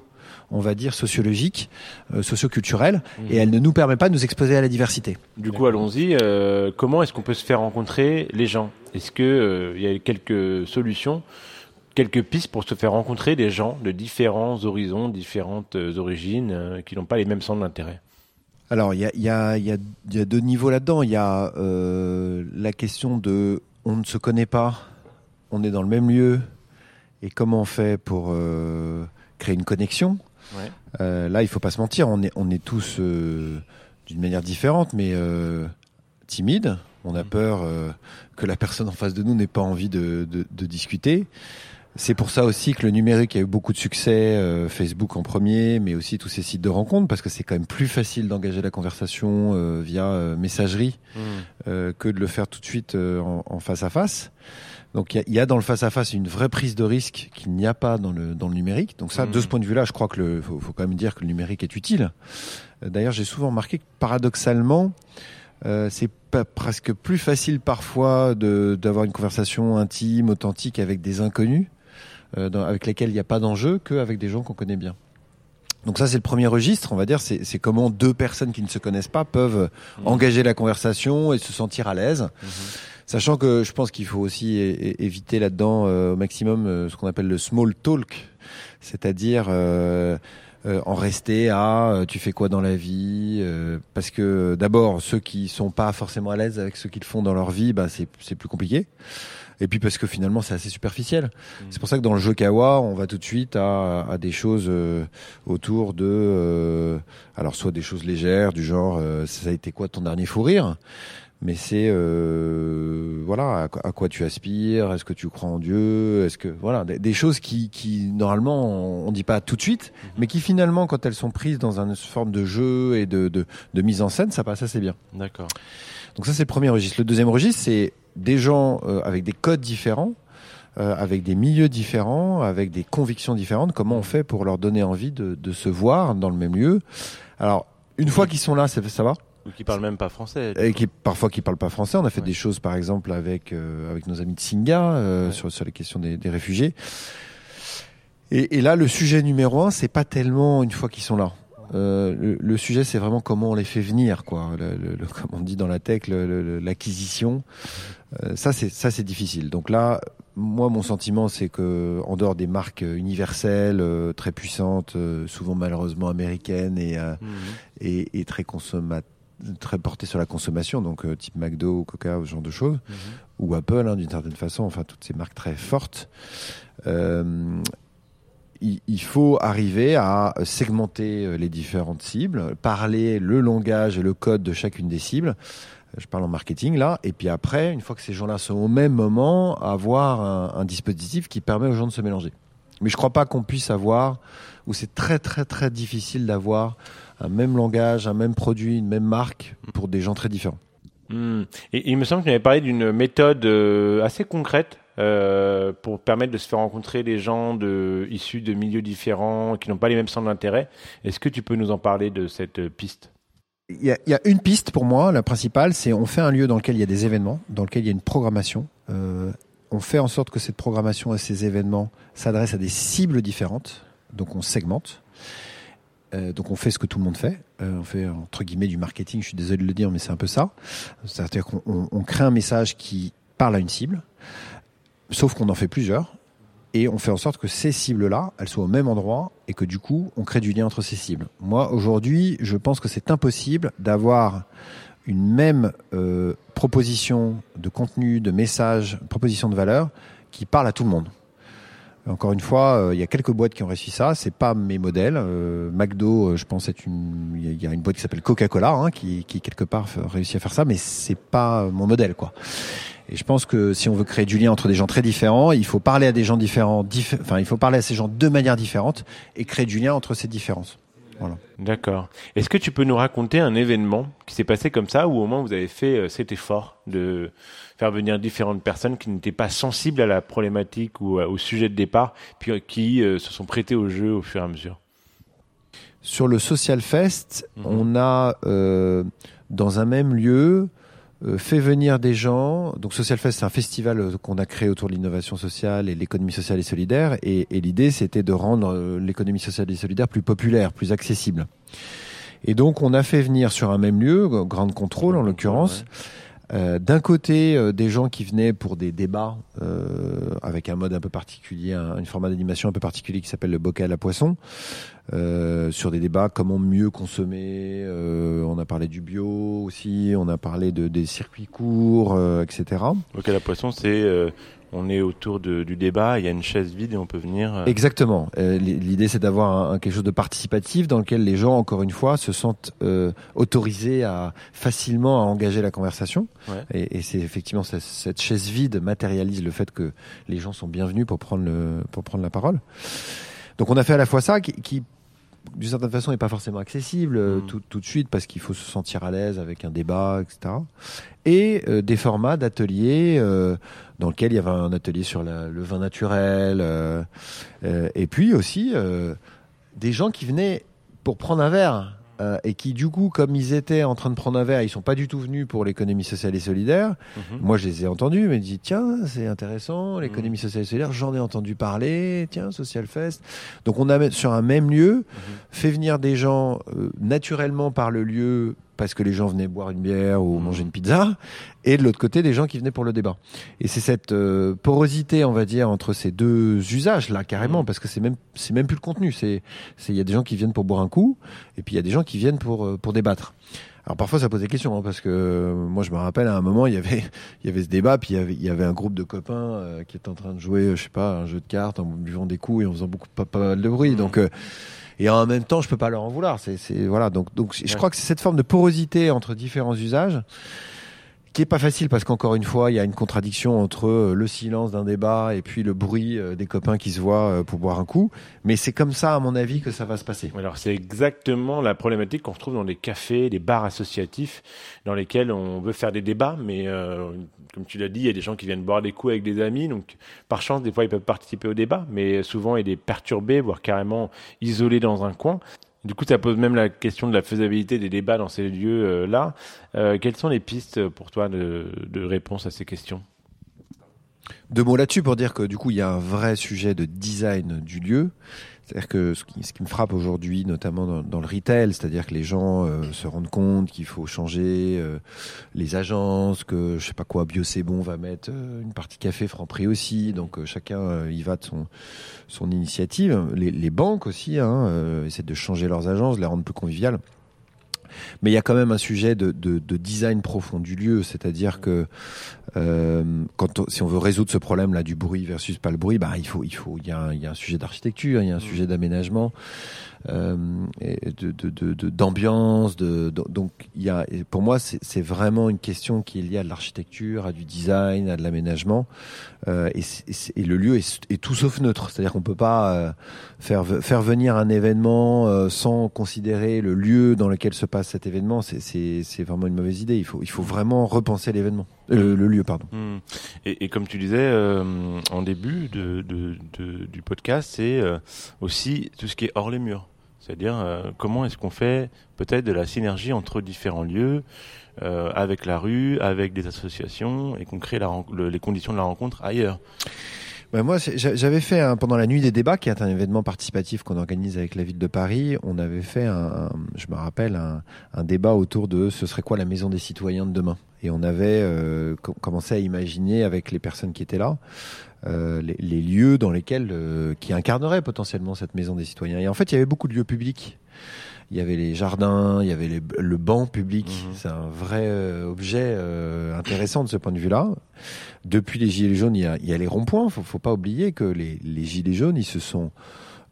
on va dire sociologique, euh, socioculturel, et Mhm. elle ne nous permet pas de nous exposer à la diversité. Du coup, allons-y. euh, comment est-ce qu'on peut se faire rencontrer les gens? Est-ce que euh, il y a quelques solutions, quelques pistes pour se faire rencontrer des gens de différents horizons, différentes euh, origines, euh, qui n'ont pas les mêmes centres d'intérêt? Alors, il y a, y, a, il y, a, il y a deux niveaux là-dedans. Il y a euh, la question de on ne se connaît pas, on est dans le même lieu, et comment on fait pour euh, créer une connexion Ouais. Euh, Là, il faut pas se mentir, on est, on est tous euh, d'une manière différente, mais euh, timides. On a Mhm. peur euh, que la personne en face de nous n'ait pas envie de, de, de discuter. C'est pour ça aussi que le numérique a eu beaucoup de succès, euh, Facebook en premier, mais aussi tous ces sites de rencontres, parce que c'est quand même plus facile d'engager la conversation euh, via euh, messagerie Mhm. euh, que de le faire tout de suite euh, en, en face à face. Donc il y y a dans le face à face une vraie prise de risque qu'il n'y a pas dans le dans le numérique. Donc ça, de ce point de vue-là, je crois que le faut, faut quand même dire que le numérique est utile. Euh, D'ailleurs, j'ai souvent remarqué que paradoxalement, euh, c'est presque plus facile parfois de d'avoir une conversation intime, authentique avec des inconnus, euh, dans- avec lesquels il n'y a pas d'enjeu, qu'avec des gens qu'on connaît bien. Donc ça, c'est le premier registre, on va dire, c'est comment deux personnes qui ne se connaissent pas peuvent Mhm. engager la conversation et se sentir à l'aise. Mhm. Sachant que je pense qu'il faut aussi éviter là-dedans euh, au maximum euh, ce qu'on appelle le small talk, c'est-à-dire euh, euh, en rester à euh, tu fais quoi dans la vie, euh, parce que d'abord ceux qui sont pas forcément à l'aise avec ce qu'ils font dans leur vie, bah c'est c'est plus compliqué. Et puis parce que finalement c'est assez superficiel. C'est pour ça que dans le jeu Kawa, on va tout de suite à, à des choses euh, autour de, euh, alors soit des choses légères du genre, euh, ça a été quoi ton dernier fou rire? Mais c'est euh, voilà à, quoi- à quoi tu aspires, est-ce que tu crois en Dieu, est-ce que voilà des, des choses qui, qui normalement on, on dit pas tout de suite, mais qui finalement quand elles sont prises dans une forme de jeu et de, de, de mise en scène, ça passe assez bien. D'accord. Donc ça c'est le premier registre. Le deuxième registre c'est des gens euh, avec des codes différents, euh, avec des milieux différents, avec des convictions différentes. Comment on fait pour leur donner envie de, de se voir dans le même lieu Alors une fois qu'ils sont là, ça, ça va. Ou qui parlent même pas français. Et qui parfois qui parlent pas français. On a fait Ouais. des choses par exemple avec euh, avec nos amis de Singa euh, Ouais. sur sur les questions des, des réfugiés. Et, et là, le sujet numéro un, c'est pas tellement une fois qu'ils sont là. Euh, le, le sujet, c'est vraiment comment on les fait venir, quoi. Le, le- le- comme on dit dans la tech, l'acquisition. Euh, ça, c'est ça, c'est difficile. Donc là, moi, mon sentiment, c'est que en dehors des marques euh, universelles, euh, très puissantes, souvent malheureusement américaines et Mhm. et, et très consomma très porté sur la consommation, donc euh, type McDo, Coca, ce genre de choses, Mhm. ou Apple hein, d'une certaine façon, enfin toutes ces marques très fortes. Euh, il, faut arriver à segmenter euh, les différentes cibles, parler le langage et le code de chacune des cibles. Je parle en marketing là, et puis après, une fois que ces gens-là sont au même moment, avoir un, un dispositif qui permet aux gens de se mélanger. Mais je crois pas qu'on puisse avoir, ou c'est très très très difficile d'avoir un même langage, un même produit, une même marque pour des gens très différents. Hmm. Et il me semble que tu avais parlé d'une méthode euh, assez concrète euh, pour permettre de se faire rencontrer des gens issus de milieux différents, qui n'ont pas les mêmes centres d'intérêt. Est-ce que tu peux nous en parler de cette piste? Il y, a, une piste pour moi, la principale, c'est on fait un lieu dans lequel il y a des événements, dans lequel il y a une programmation. Euh, on fait en sorte que cette programmation et ces événements s'adressent à des cibles différentes, donc on segmente. Euh, donc on fait ce que tout le monde fait. On fait entre guillemets du marketing. Je suis désolé de le dire, mais c'est un peu ça. C'est-à-dire qu'on on crée un message qui parle à une cible, sauf qu'on en fait plusieurs et on fait en sorte que ces cibles-là, elles soient au même endroit et que du coup, on crée du lien entre ces cibles. Moi, aujourd'hui, je pense que c'est impossible d'avoir une même euh, proposition de contenu, de message, proposition de valeur qui parle à tout le monde. Encore une fois, euh, il y a quelques boîtes qui ont réussi ça. C'est pas mes modèles. Euh, McDo, je pense, est une. Il y a une boîte qui s'appelle Coca-Cola hein, qui, qui quelque part réussit à faire ça, mais c'est pas mon modèle, quoi. Et je pense que si on veut créer du lien entre des gens très différents, il faut parler à des gens différents, enfin, il faut parler à ces gens de manière différente et créer du lien entre ces différences. Voilà. D'accord. Est-ce que tu peux nous raconter un événement qui s'est passé comme ça, où au moins vous avez fait euh, cet effort de faire venir différentes personnes qui n'étaient pas sensibles à la problématique ou au sujet de départ, puis euh, qui euh, se sont prêtés au jeu au fur et à mesure? Sur le Social Fest, mhm. on a dans un même lieu euh, fait venir des gens. Donc Social Fest, c'est un festival euh, qu'on a créé autour de l'innovation sociale et l'économie sociale et solidaire. Et, et l'idée, c'était de rendre euh, l'économie sociale et solidaire plus populaire, plus accessible. Et donc, on a fait venir sur un même lieu, Grande Contrôle en l'occurrence, euh, d'un côté, des gens qui venaient pour des débats euh, avec un mode un peu particulier, un, une format d'animation un peu particulier qui s'appelle le bocal à poisson. Euh, sur des débats comment mieux consommer. Euh, on a parlé du bio aussi, on a parlé de, des circuits courts, euh, etc. Ok, la poisson, c'est euh, on est autour de, du débat, il y a une chaise vide et on peut venir. Euh, Exactement. L'idée, c'est d'avoir un, quelque chose de participatif dans lequel les gens, encore une fois, se sentent autorisés à facilement à engager la conversation. Ouais. Et, et c'est effectivement cette, cette chaise vide matérialise le fait que les gens sont bienvenus pour prendre le pour prendre la parole. Donc on a fait à la fois ça qui, qui d'une certaine façon, n'est pas forcément accessible euh, mmh. tout, tout, de suite parce qu'il faut se sentir à l'aise avec un débat, etc. Et euh, des formats d'ateliers euh, dans lesquels il y avait un atelier sur la, le vin naturel, euh, euh, et puis aussi des gens qui venaient pour prendre un verre euh, et qui du coup, comme ils étaient en train de prendre un verre, ils sont pas du tout venus pour l'économie sociale et solidaire. Mmh. Moi, je les ai entendus, mais je dis tiens, c'est intéressant, l'économie mmh. sociale et solidaire. J'en ai entendu parler. Tiens, Social Fest. Donc, on a sur un même lieu mmh. fait venir des gens euh, naturellement par le lieu parce que les gens venaient boire une bière ou manger une pizza, et de l'autre côté des gens qui venaient pour le débat. Et c'est cette euh, porosité, on va dire, entre ces deux usages là carrément, parce que c'est même c'est même plus le contenu. C'est c'est il y a des gens qui viennent pour boire un coup, et puis il y a des gens qui viennent pour euh, pour débattre. Alors parfois ça pose des questions hein, parce que euh, moi je me rappelle à un moment il y avait (laughs) il y avait ce débat puis il y avait, il y avait un groupe de copains euh, qui étaient en train de jouer je sais pas un jeu de cartes en buvant des coups et en faisant beaucoup pas, pas mal de bruit donc euh, et en même temps je peux pas leur en vouloir. C'est voilà. Donc donc je crois que c'est cette forme de porosité entre différents usages qui est pas facile parce qu'encore une fois, il y a une contradiction entre euh, le silence d'un débat et puis le bruit euh, des copains qui se voient euh, pour boire un coup. Mais c'est comme ça, à mon avis, que ça va se passer. Alors c'est exactement la problématique qu'on retrouve dans les cafés, les bars associatifs, dans lesquels on veut faire des débats, mais comme tu l'as dit, il y a des gens qui viennent boire des coups avec des amis, donc par chance, des fois, ils peuvent participer au débat, mais souvent, il est perturbé, voire carrément isolé dans un coin. Du coup, ça pose même la question de la faisabilité des débats dans ces lieux-là. Euh, quelles sont les pistes pour toi de, de réponse à ces questions? Deux mots là-dessus pour dire que du coup, il y a un vrai sujet de design du lieu. C'est-à-dire que ce qui, ce qui, me frappe aujourd'hui, notamment dans, dans, le retail, c'est-à-dire que les gens euh, se rendent compte qu'il faut changer euh, les agences, que je sais pas quoi, Bio bon va mettre euh, une partie café Franprix aussi, donc euh, chacun euh, y va de son son initiative. Les, les banques aussi hein, essaient de changer leurs agences, les rendre plus conviviales. Mais il y a quand même un sujet de, de, de design profond du lieu, c'est-à-dire que euh, quand on- si on veut résoudre ce problème-là du bruit versus pas le bruit, bah il faut, il faut, il y a un, il y a un sujet d'architecture, il y a un sujet d'aménagement, euh, et de, de, de, d'ambiance, donc il y a, pour moi, c'est, vraiment une question qui est liée à de l'architecture, à du design, à de l'aménagement, euh, et, le lieu est, tout sauf neutre, c'est-à-dire qu'on peut pas euh, faire faire venir un événement euh, sans considérer le lieu dans lequel se passe cet événement, c'est vraiment une mauvaise idée. Il faut, il faut vraiment repenser l'événement, Euh, le lieu, pardon. Hmm. Et, et comme tu disais euh, en début de, de, de- du podcast, c'est euh, aussi tout ce qui est hors les murs. C'est-à-dire euh, comment est-ce qu'on fait peut-être de la synergie entre différents lieux, euh, avec la rue, avec des associations, et qu'on crée la, les conditions de la rencontre ailleurs? Ben moi, j'avais fait un- pendant la nuit des débats, qui est un événement participatif qu'on organise avec la ville de Paris. On avait fait, un, je me rappelle, un, débat autour de ce serait quoi la maison des citoyens de demain. Et on avait euh, co- commencé à imaginer avec les personnes qui étaient là euh, les, les lieux dans lesquels euh, qui incarneraient potentiellement cette maison des citoyens. Et en fait, il y avait beaucoup de lieux publics. Il y avait les jardins, il y avait les- le banc public. Mhm. C'est un vrai euh, objet euh, intéressant de ce point de vue-là. Depuis les Gilets jaunes, il y a, il y a les ronds-points. Faut, faut pas oublier que les, les Gilets jaunes, ils se sont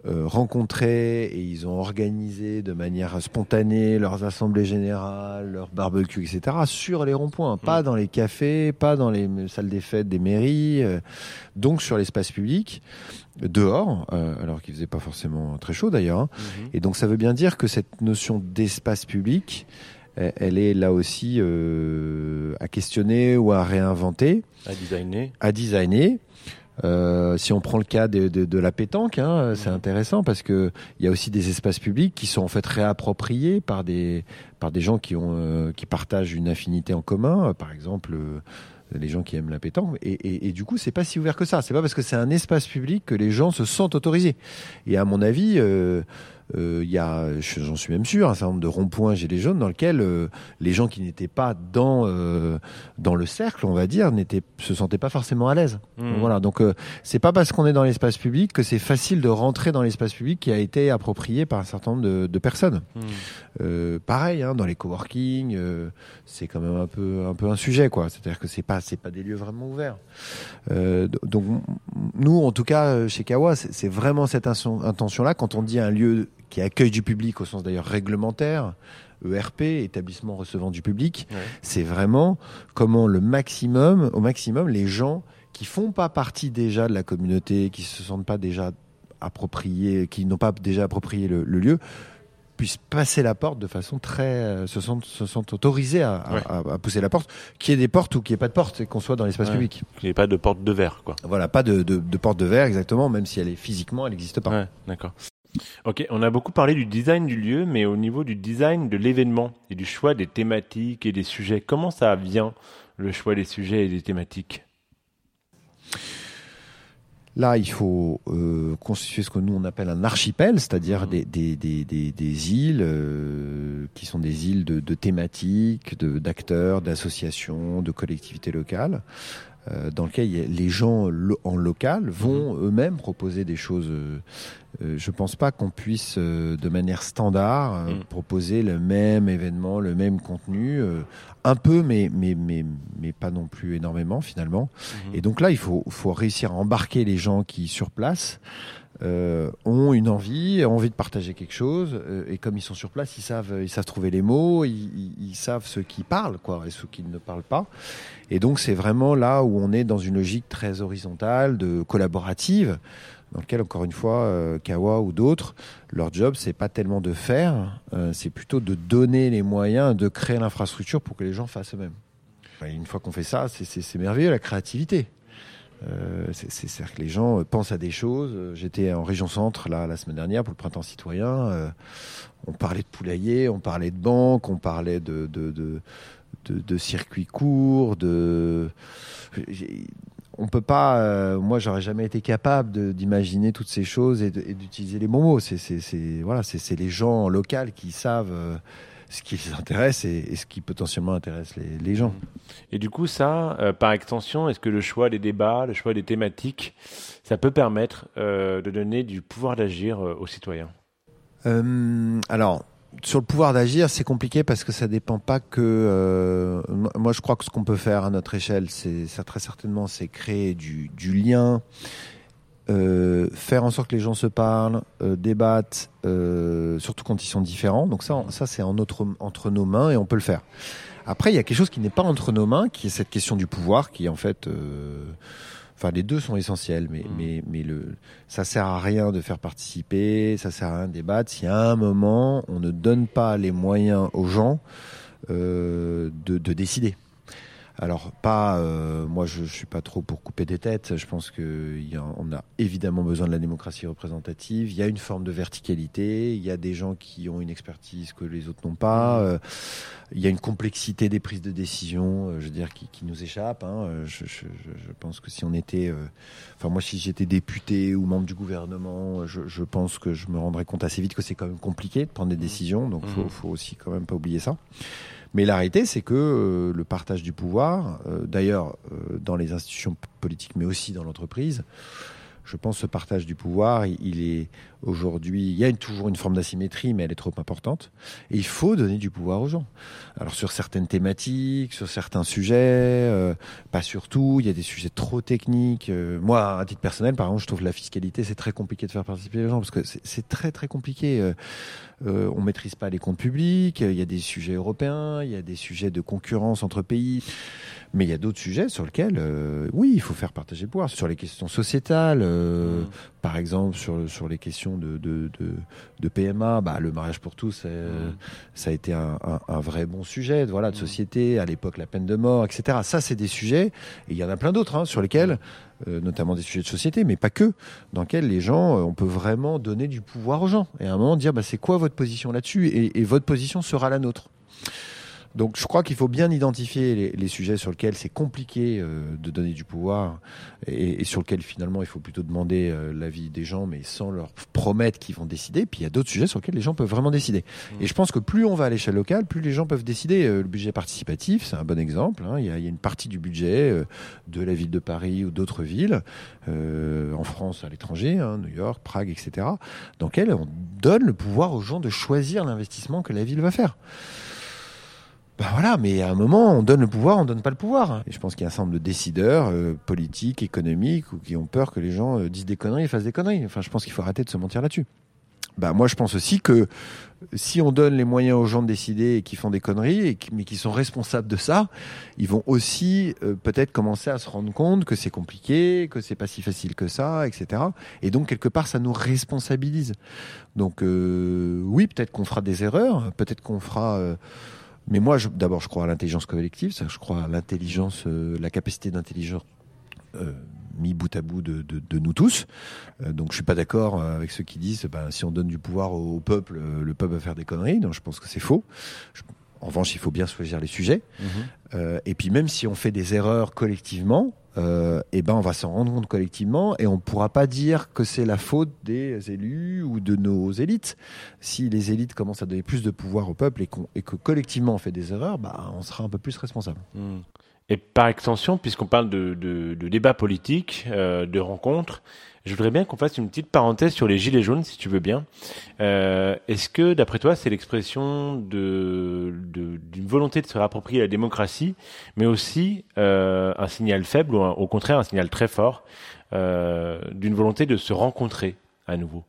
euh, rencontrés et ils ont organisé de manière spontanée leurs assemblées générales, leurs barbecues, etc. sur les ronds-points, pas dans les cafés, pas dans les salles des fêtes des mairies, euh, donc sur l'espace public, dehors, euh, alors qu'il faisait pas forcément très chaud d'ailleurs. hein. Et donc ça veut bien dire que cette notion d'espace public, euh, elle est là aussi euh, à questionner ou à réinventer, À designer. à designer. Euh, si on prend le cas de, de, de la pétanque, hein, c'est Mhm. intéressant parce que il y a aussi des espaces publics qui sont en fait réappropriés par des par des gens qui ont euh, qui partagent une affinité en commun. Par exemple, euh, les gens qui aiment la pétanque. Et, et, du coup, c'est pas si ouvert que ça. C'est pas parce que c'est un espace public que les gens se sentent autorisés. Et à mon avis, euh, il y a, je- j'en suis même sûr, un certain nombre de ronds-points gilets jaunes dans lesquels euh, les gens qui n'étaient pas dans euh, dans le cercle, on va dire, n'étaient se sentaient pas forcément à l'aise. Donc Voilà. Donc euh, c'est pas parce qu'on est dans l'espace public que c'est facile de rentrer dans l'espace public qui a été approprié par un certain nombre de, de personnes. Euh, pareil, hein, dans les coworking, euh, c'est quand même un peu un peu un sujet, quoi. C'est-à-dire que c'est pas c'est pas des lieux vraiment ouverts. Euh, do- donc nous, en tout cas, euh, chez Kawa, c'est vraiment cette intention-là. Quand on dit un lieu qui accueille du public au sens d'ailleurs réglementaire, ERP, établissement recevant du public, Ouais. c'est vraiment comment le maximum, au maximum, les gens qui font pas partie déjà de la communauté, qui se sentent pas déjà appropriés, qui n'ont pas déjà approprié le, le lieu, puissent passer la porte de façon très, euh, se sentent, se sentent autorisés à, à- Ouais. à- à pousser la porte, qu'il y ait des portes ou qu'il n'y ait pas de porte, et qu'on soit dans l'espace Ouais. public. Qu'il n'y ait pas de porte de verre, quoi. Voilà, pas de, de, de porte de verre exactement, même si elle est physiquement, elle n'existe pas. Ouais, d'accord. Ok, on a beaucoup parlé du design du lieu, mais au niveau du design de l'événement et du choix des thématiques et des sujets, comment ça vient le choix des sujets et des thématiques? Là, il faut euh, constituer ce que nous on appelle un archipel, c'est-à-dire Mhm. des, des, des, des, îles euh, qui sont des îles de, de thématiques, de- d'acteurs, d'associations, de collectivités locales, dans il y a- les gens en local vont eux-mêmes proposer des choses. euh, euh, je pense pas qu'on puisse, euh, de manière standard, euh, Mhm. proposer le même événement, le même contenu, euh, un peu, mais, mais, mais, mais pas non plus énormément finalement. Et donc là, il faut, faut réussir à embarquer les gens qui, sur place, euh, ont une envie, ont envie de partager quelque chose. euh, et comme ils sont sur place, ils savent, ils savent trouver les mots, ils, ils- ils savent ceux qui parlent, quoi, et ceux qui ne parlent pas. Et donc, c'est vraiment là où on est dans une logique très horizontale, de collaborative, dans lequel, encore une fois, euh, Kawa ou d'autres, leur job, c'est pas tellement de faire, euh, c'est plutôt de donner les moyens, de créer l'infrastructure pour que les gens fassent eux-mêmes. Une fois qu'on fait ça, c'est merveilleux la créativité. Euh, c'est- c'est- C'est-à-dire que les gens euh, pensent à des choses. Euh, J'étais en région centre là la semaine dernière pour le printemps citoyen. On parlait de poulailler, on parlait de banque, on parlait de circuits courts, de on peut pas. moi, j'aurais jamais été capable d'imaginer toutes ces choses et d'utiliser les bons mots. C'est voilà, les gens locaux qui savent ce qui les intéresse et, et ce qui potentiellement intéresse les, les gens. Et du coup, ça, euh, par extension, est-ce que le choix des débats, le choix des thématiques, ça peut permettre euh, de donner du pouvoir d'agir euh, aux citoyens? Euh, alors, sur le pouvoir d'agir, c'est compliqué parce que ça dépend pas que. euh, moi, je crois que ce qu'on peut faire à notre échelle, c'est ça très certainement, c'est créer du, du lien, euh, faire en sorte que les gens se parlent, euh, débattent, euh, surtout quand ils sont différents. Donc ça, ça c'est en entre nos mains et on peut le faire. Après, il y a quelque chose qui n'est pas entre nos mains, qui est cette question du pouvoir, qui en fait. euh, Enfin, les deux sont essentiels, mais, mais, mais le, ça sert à rien de faire participer, ça sert à rien de débattre si à un moment on ne donne pas les moyens aux gens euh, de, de décider. Alors pas, euh, moi je, je suis pas trop pour couper des têtes. Je pense y a, on a évidemment besoin de la démocratie représentative. Il y a une forme de verticalité. Il y a des gens qui ont une expertise que les autres n'ont pas. Euh, il y a une complexité des prises de décision, euh, je veux dire, qui, qui nous échappe. Hein. Euh, Je, je, je, pense que si on était, euh, enfin moi si j'étais député ou membre du gouvernement, je, je pense que je me rendrais compte assez vite que c'est quand même compliqué de prendre des décisions. Donc faut, faut aussi quand même pas oublier ça. Mais la réalité, c'est que euh, le partage du pouvoir, euh, d'ailleurs euh, dans les institutions politiques, mais aussi dans l'entreprise, je pense ce partage du pouvoir, il, est aujourd'hui, il y a toujours une forme d'asymétrie, mais elle est trop importante. Et il faut donner du pouvoir aux gens. Alors sur certaines thématiques, sur certains sujets, euh, pas sur tout, il y a des sujets trop techniques. Euh, moi, à titre personnel, par exemple, je trouve la fiscalité, c'est très compliqué de faire participer les gens, parce que c'est- c'est très très compliqué. Euh, on maîtrise pas les comptes publics, il y a des sujets européens, il y a des sujets de concurrence entre pays, mais il y a d'autres sujets sur lesquels, euh, oui, il faut faire partager le pouvoir. Sur les questions sociétales, euh, par exemple, sur, sur les questions de, de, de, de PMA, bah, le mariage pour tous, euh, ça a été un, un, un vrai bon sujet voilà, de société, à l'époque la peine de mort, etc. Ça, c'est des sujets, et il y en a plein d'autres hein, sur lesquels, euh, notamment des sujets de société, mais pas que, dans lesquels les gens, euh, on peut vraiment donner du pouvoir aux gens. Et à un moment, dire, bah, c'est quoi votre position là-dessus? Et, et votre position sera la nôtre. Donc je crois qu'il faut bien identifier les, les sujets sur lesquels c'est compliqué euh, de donner du pouvoir et, et sur lesquels finalement il faut plutôt demander euh, l'avis des gens mais sans leur promettre qu'ils vont décider. Puis il y a d'autres sujets sur lesquels les gens peuvent vraiment décider. Et je pense que plus on va à l'échelle locale, plus les gens peuvent décider. Euh, le budget participatif, c'est un bon exemple. hein. Il, y a, il y a une partie du budget euh, de la ville de Paris ou d'autres villes, euh, en France, à l'étranger, hein, New York, Prague, etc., dans lequel on donne le pouvoir aux gens de choisir l'investissement que la ville va faire. Ben voilà, mais à un moment, on donne le pouvoir, on donne pas le pouvoir. Et je pense qu'il y a un certain nombre de décideurs euh, politiques, économiques, ou qui ont peur que les gens euh, disent des conneries et fassent des conneries. Enfin, je pense qu'il faut arrêter de se mentir là-dessus. Bah moi, je pense aussi que si on donne les moyens aux gens de décider et qui font des conneries, mais qui sont responsables de ça, ils vont aussi euh, peut-être commencer à se rendre compte que c'est compliqué, que c'est pas si facile que ça, etc. Et donc quelque part, ça nous responsabilise. Donc euh, oui, peut-être qu'on fera des erreurs, peut-être qu'on fera. euh, mais moi, d'abord, je crois à l'intelligence collective, ça, je crois à l'intelligence, euh, la capacité d'intelligence euh, mis bout à bout de, de, de nous tous. Euh, donc, je suis pas d'accord avec ceux qui disent, ben, si on donne du pouvoir au, au peuple, le peuple va faire des conneries. Donc, je pense que c'est faux. Je- en revanche, il faut bien choisir les sujets. Euh, et puis, même si on fait des erreurs collectivement, euh, eh ben, on va s'en rendre compte collectivement et on pourra pas dire que c'est la faute des élus ou de nos élites. Si les élites commencent à donner plus de pouvoir au peuple et, que collectivement on fait des erreurs, bah, on sera un peu plus responsable. Hmm. Et par extension, puisqu'on parle de, de, de débat politique, euh, de rencontres, je voudrais bien qu'on fasse une petite parenthèse sur les gilets jaunes, si tu veux bien. Euh, Est-ce que, d'après toi, c'est l'expression de d'une volonté de se réapproprier la démocratie, mais aussi euh, un signal faible ou un- au contraire un signal très fort euh, d'une volonté de se rencontrer à nouveau?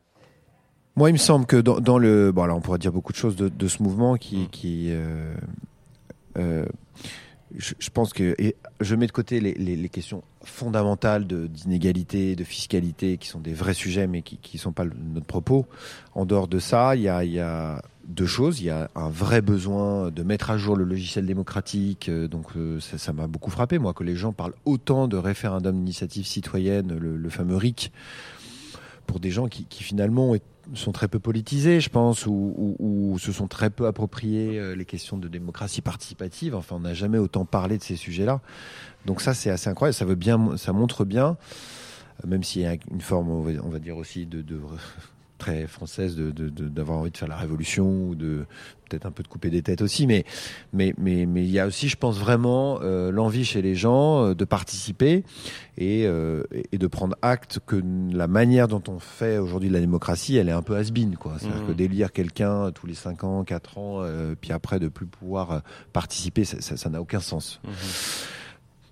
Moi, il me semble que dans, dans le, bon, alors on pourrait dire beaucoup de choses de, de ce mouvement qui, qui, euh, je, je pense que, et je mets de côté les, les, les questions fondamentales de- d'inégalité, de, fiscalité, qui sont des vrais sujets, mais qui, qui sont pas notre propos. En dehors de ça, il y a, y a deux choses. Il y a un vrai besoin de mettre à jour le logiciel démocratique. euh, Donc, euh, ça m'a beaucoup frappé, moi, que les gens parlent autant de référendum d'initiative citoyenne, le, fameux RIC, pour des gens qui, finalement sont très peu politisés, je pense, ou, se sont très peu appropriés euh, les questions de démocratie participative. Enfin, on n'a jamais autant parlé de ces sujets-là. Donc ça, c'est assez incroyable. Ça montre bien, euh, même s'il y a une forme, on va, on va dire aussi, de, de très française de, de- de- d'avoir envie de faire la révolution ou de peut-être un peu de couper des têtes aussi, mais mais mais mais il y a aussi, je pense vraiment euh, l'envie chez les gens euh, de participer et euh, et de prendre acte que la manière dont on fait aujourd'hui la démocratie, elle est un peu has-been quoi. C'est-à-dire Mhm. que d'élire quelqu'un tous les 5 ans, 4 ans, euh, puis après de plus pouvoir euh, participer, ça ça- ça n'a aucun sens. Mhm.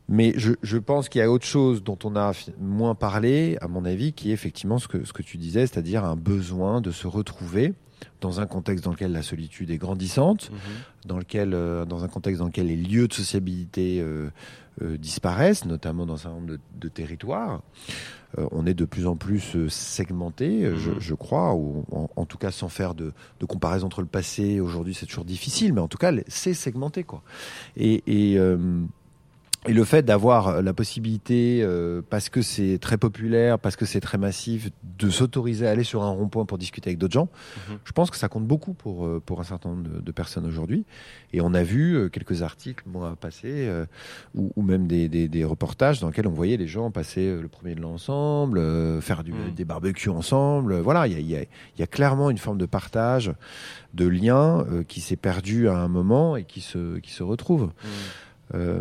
Mais je, je pense qu'il y a autre chose dont on a moins parlé, à mon avis, qui est effectivement ce que, ce que tu disais, c'est-à-dire un besoin de se retrouver dans un contexte dans lequel la solitude est grandissante, Mhm. dans, lequel, euh, dans un contexte dans lequel les lieux de sociabilité euh, euh, disparaissent, notamment dans un certain nombre de, de territoires. Euh, on est de plus en plus segmenté, je, Mhm. je crois, ou en, en tout cas sans faire de, de comparaison entre le passé et aujourd'hui, c'est toujours difficile, mais en tout cas, c'est segmenté. Quoi. Et, et, euh, et le fait d'avoir la possibilité, euh, parce que c'est très populaire, parce que c'est très massif, de s'autoriser à aller sur un rond-point pour discuter avec d'autres gens, Mhm. je pense que ça compte beaucoup pour, euh, pour un certain nombre de, de personnes aujourd'hui. Et on a vu euh, quelques articles moi, passer, euh, ou, ou même des, des, des reportages dans lesquels on voyait les gens passer euh, le premier de l'an ensemble, euh, faire du, Mhm. des barbecues ensemble. Euh, Voilà, il y a, il y, a, y a clairement une forme de partage, de lien euh, qui s'est perdu à un moment et qui se, qui se retrouve. Mhm. Euh,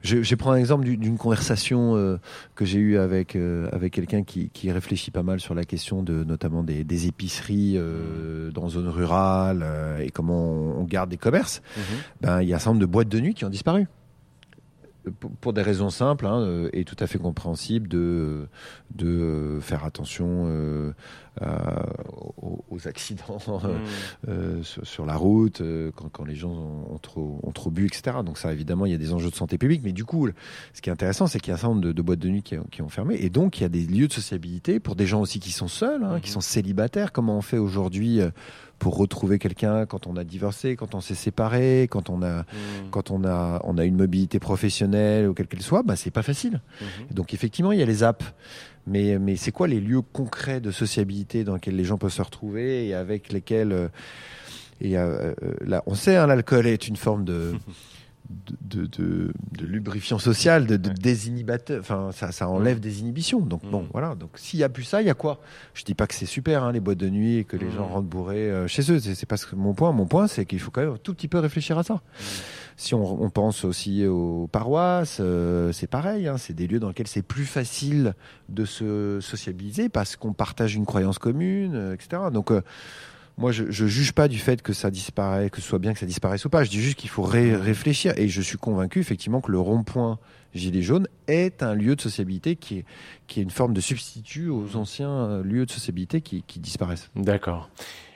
je, je prends un exemple du- d'une conversation euh, que j'ai eue avec euh, avec quelqu'un qui, qui réfléchit pas mal sur la question de notamment des, des épiceries dans zone rurale et comment on, on garde des commerces. Mhm. Ben il y a un certain nombre de boîtes de nuit qui ont disparu pour, des raisons simples hein, et tout à fait compréhensibles de de faire attention euh, aux, aux accidents (laughs) euh, Mhm. euh, sur, sur la route, euh, quand, quand les gens ont, ont trop, ont trop bu, etc. Donc ça, évidemment, il y a des enjeux de santé publique. Mais du coup, ce qui est intéressant, c'est qu'il y a un certain nombre de, de boîtes de nuit qui, ont- qui ont fermé. Et donc, il y a des lieux de sociabilité pour des gens aussi qui sont seuls, hein, qui Mhm. sont célibataires. Comment on fait aujourd'hui euh, pour retrouver quelqu'un quand on a divorcé, quand on s'est séparé, quand on a, Mhm. quand on a, on a une mobilité professionnelle ou quelle qu'elle soit, bah, c'est pas facile. Donc effectivement, il y a les apps. Mais, mais c'est quoi les lieux concrets de sociabilité dans lesquels les gens peuvent se retrouver et avec lesquels... euh, et euh, euh, là, on sait, hein, l'alcool est une forme de... (laughs) De, de, lubrifiant social, de, de Ouais. désinhibateur. Enfin, ça, ça enlève des inhibitions. Donc bon, Mm. voilà. Donc s'il y a plus ça, il y a quoi? Je dis pas que c'est super hein, les boîtes de nuit et que les Mm. gens rentrent bourrés euh, chez eux. C'est pas mon point. Mon point, c'est qu'il faut quand même un tout petit peu réfléchir à ça. Si on, on pense aussi aux paroisses, euh, c'est pareil. Hein, c'est des lieux dans lesquels c'est plus facile de se sociabiliser parce qu'on partage une croyance commune, euh, etc. Donc moi, je, je juge pas du fait que ça disparaît, que ce soit bien que ça disparaisse ou pas. Je dis juste qu'il faut ré- réfléchir. Et je suis convaincu effectivement que le rond-point Gilet jaune est un lieu de sociabilité qui est, qui est une forme de substitut aux anciens euh, lieux de sociabilité qui, qui disparaissent. D'accord.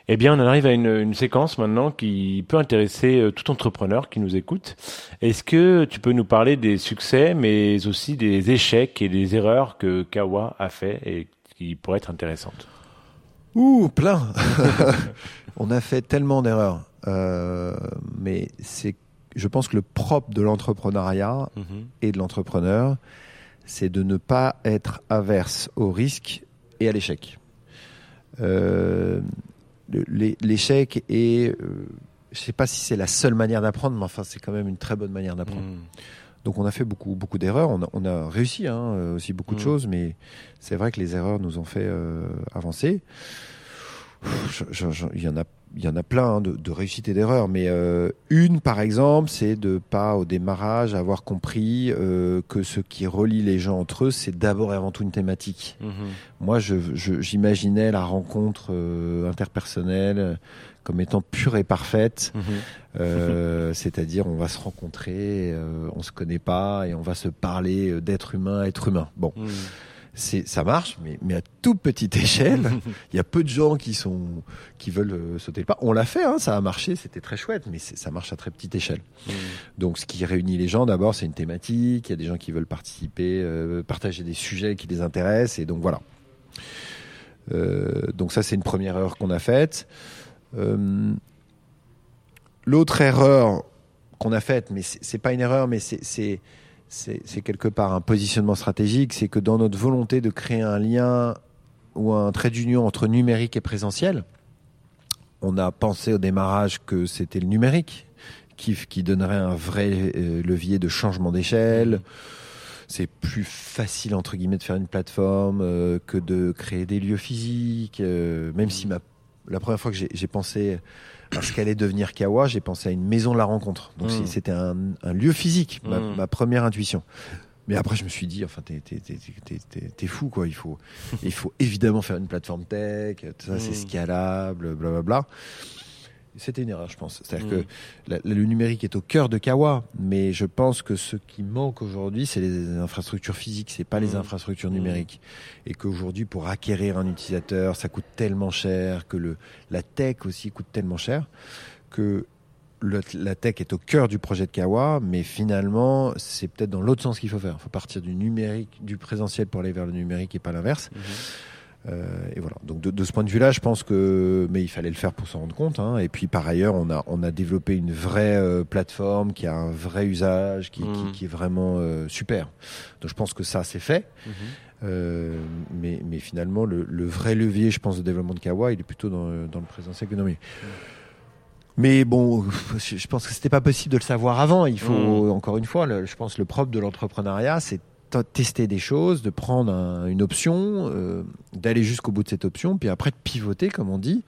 Eh bien, on en arrive à une, une séquence maintenant qui peut intéresser euh, tout entrepreneur qui nous écoute. Est-ce que tu peux nous parler des succès, mais aussi des échecs et des erreurs que Kawa a fait et qui pourraient être intéressantes? Ouh, plein (laughs) On a fait tellement d'erreurs. Euh, mais c'est, je pense que le propre de l'entrepreneuriat Mhm. et de l'entrepreneur, c'est de ne pas être averse au risque et à l'échec. Euh, l'échec est, euh, je sais pas si c'est la seule manière d'apprendre, mais enfin c'est quand même une très bonne manière d'apprendre. Mhm. Donc on a fait beaucoup beaucoup d'erreurs, on a, on a réussi hein, euh, aussi beaucoup de Mm. choses, mais c'est vrai que les erreurs nous ont fait euh, avancer. Il y en a il y en a plein hein, de, de réussites et d'erreurs, mais euh, une par exemple, c'est de pas au démarrage avoir compris euh, que ce qui relie les gens entre eux, c'est d'abord et avant tout une thématique. Mhm. Moi, je- je- j'imaginais la rencontre euh, interpersonnelle comme étant pure et parfaite. Mhm. Euh, c'est-à-dire on va se rencontrer, euh, on se connaît pas et on va se parler euh, d'être humain à être humain. Bon, Mhm. c'est ça marche, mais, mais à toute petite échelle. (laughs) Il y a peu de gens qui sont qui veulent euh, sauter le pas. On l'a fait, hein, ça a marché, c'était très chouette, mais ça marche à très petite échelle. Mhm. Donc, ce qui réunit les gens, d'abord, c'est une thématique. Il y a des gens qui veulent participer, euh, partager des sujets qui les intéressent, et donc voilà. Euh, donc ça, c'est une première erreur qu'on a faite. L'autre erreur qu'on a faite, mais c'est pas une erreur, mais c'est quelque part un positionnement stratégique, c'est que dans notre volonté de créer un lien ou un trait d'union entre numérique et présentiel, on a pensé au démarrage que c'était le numérique qui, donnerait un vrai euh, levier de changement d'échelle. c'est plus facile entre guillemets de faire une plateforme euh, que de créer des lieux physiques. euh, même si ma, la première fois que j'ai pensé à ce qu'allait devenir Kawa, j'ai pensé à une maison de la rencontre. Donc Mm. si c'était un, un lieu physique, ma, Mm. ma première intuition. Mais après, je me suis dit, enfin, t'es, fou, quoi. Il faut, (laughs) il faut évidemment faire une plateforme tech. Tout ça, c'est Mm. scalable, blablabla. C'était une erreur, je pense. C'est-à-dire Mm. que la- le numérique est au cœur de Kawa, mais je pense que ce qui manque aujourd'hui, c'est les infrastructures physiques, c'est pas les Mm. infrastructures Mm. numériques. Et qu'aujourd'hui, pour acquérir un utilisateur, ça coûte tellement cher, que le, la tech aussi coûte tellement cher, que le- la tech est au cœur du projet de Kawa, mais finalement, c'est peut-être dans l'autre sens qu'il faut faire. Il faut partir du numérique, du présentiel pour aller vers le numérique et pas l'inverse. Euh, et voilà. Donc de, de ce point de vue-là, je pense que, mais il fallait le faire pour s'en rendre compte. hein. Et puis par ailleurs, on a on a développé une vraie euh, plateforme qui a un vrai usage, qui, qui, qui est vraiment euh, super. Donc je pense que ça c'est fait. Euh, mais, mais finalement, le, le vrai levier, je pense, de développement de Kawa, il est plutôt dans, le- dans le présentiel que dans le Mais bon, je pense que c'était pas possible de le savoir avant. Il faut, encore une fois, le- je pense le propre de l'entrepreneuriat, c'est tester des choses, de prendre un- une option, euh, d'aller jusqu'au bout de cette option, puis après de pivoter, comme on dit.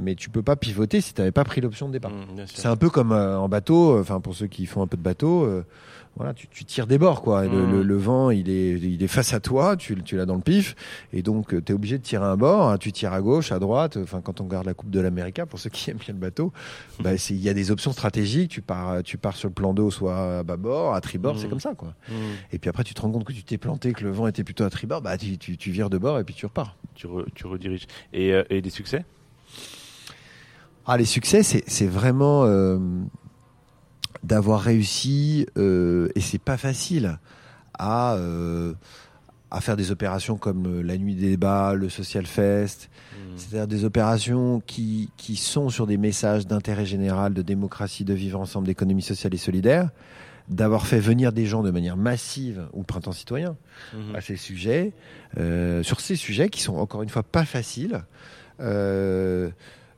Mais tu peux pas pivoter si tu n'avais pas pris l'option de départ. Sûr. C'est un peu comme euh, en bateau, euh, enfin pour ceux qui font un peu de bateau, euh, voilà, tu, tu tires des bords quoi. Le, Mm. le- le vent, il est, il est face à toi, tu, tu l'as dans le pif, et donc tu es obligé de tirer un bord. hein, tu tires à gauche, à droite. Enfin, quand on regarde la Coupe de l'Amérique, pour ceux qui aiment bien le bateau, bah, c'est- il y a des options stratégiques. Tu pars, tu pars sur le plan d'eau, soit à bâbord, à tribord, c'est comme ça quoi. Et puis après, tu te rends compte que tu t'es planté, que le vent était plutôt à tribord, bah tu, tu, tu vires de bord et puis tu repars. Tu, re- tu rediriges. Et, euh, et des succès? Ah, les succès, c'est c'est vraiment euh, d'avoir réussi, euh, et c'est pas facile, à, euh, à faire des opérations comme euh, la nuit des débats, le Social Fest, Mhm. c'est-à-dire des opérations qui, qui sont sur des messages d'intérêt général, de démocratie, de vivre ensemble, d'économie sociale et solidaire, d'avoir fait venir des gens de manière massive ou printemps citoyen Mhm. à ces sujets, euh, sur ces sujets qui sont encore une fois pas faciles, euh,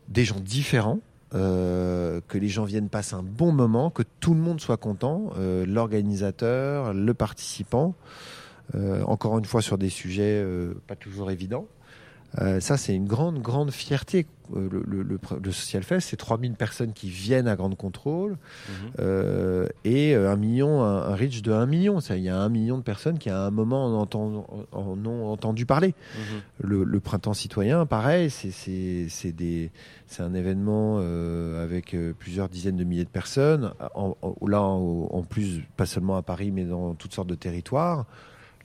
des gens différents, euh, que les gens viennent passer un bon moment, que tout le monde soit content, euh, l'organisateur, le participant, euh, encore une fois sur des sujets pas toujours évidents. Euh, ça, c'est une grande, grande fierté. Euh, Le, le, le, le Social Fest, c'est 3000 personnes qui viennent à Grande Contrôle Mhm. euh, et un million, un, un reach de 1 million. Il y a un million de personnes qui, à un moment, en, entend- en ont entendu parler. Mhm. Le, printemps citoyen, pareil, c'est- un événement euh, avec plusieurs dizaines de milliers de personnes. En, là, en plus, pas seulement à Paris, mais dans toutes sortes de territoires.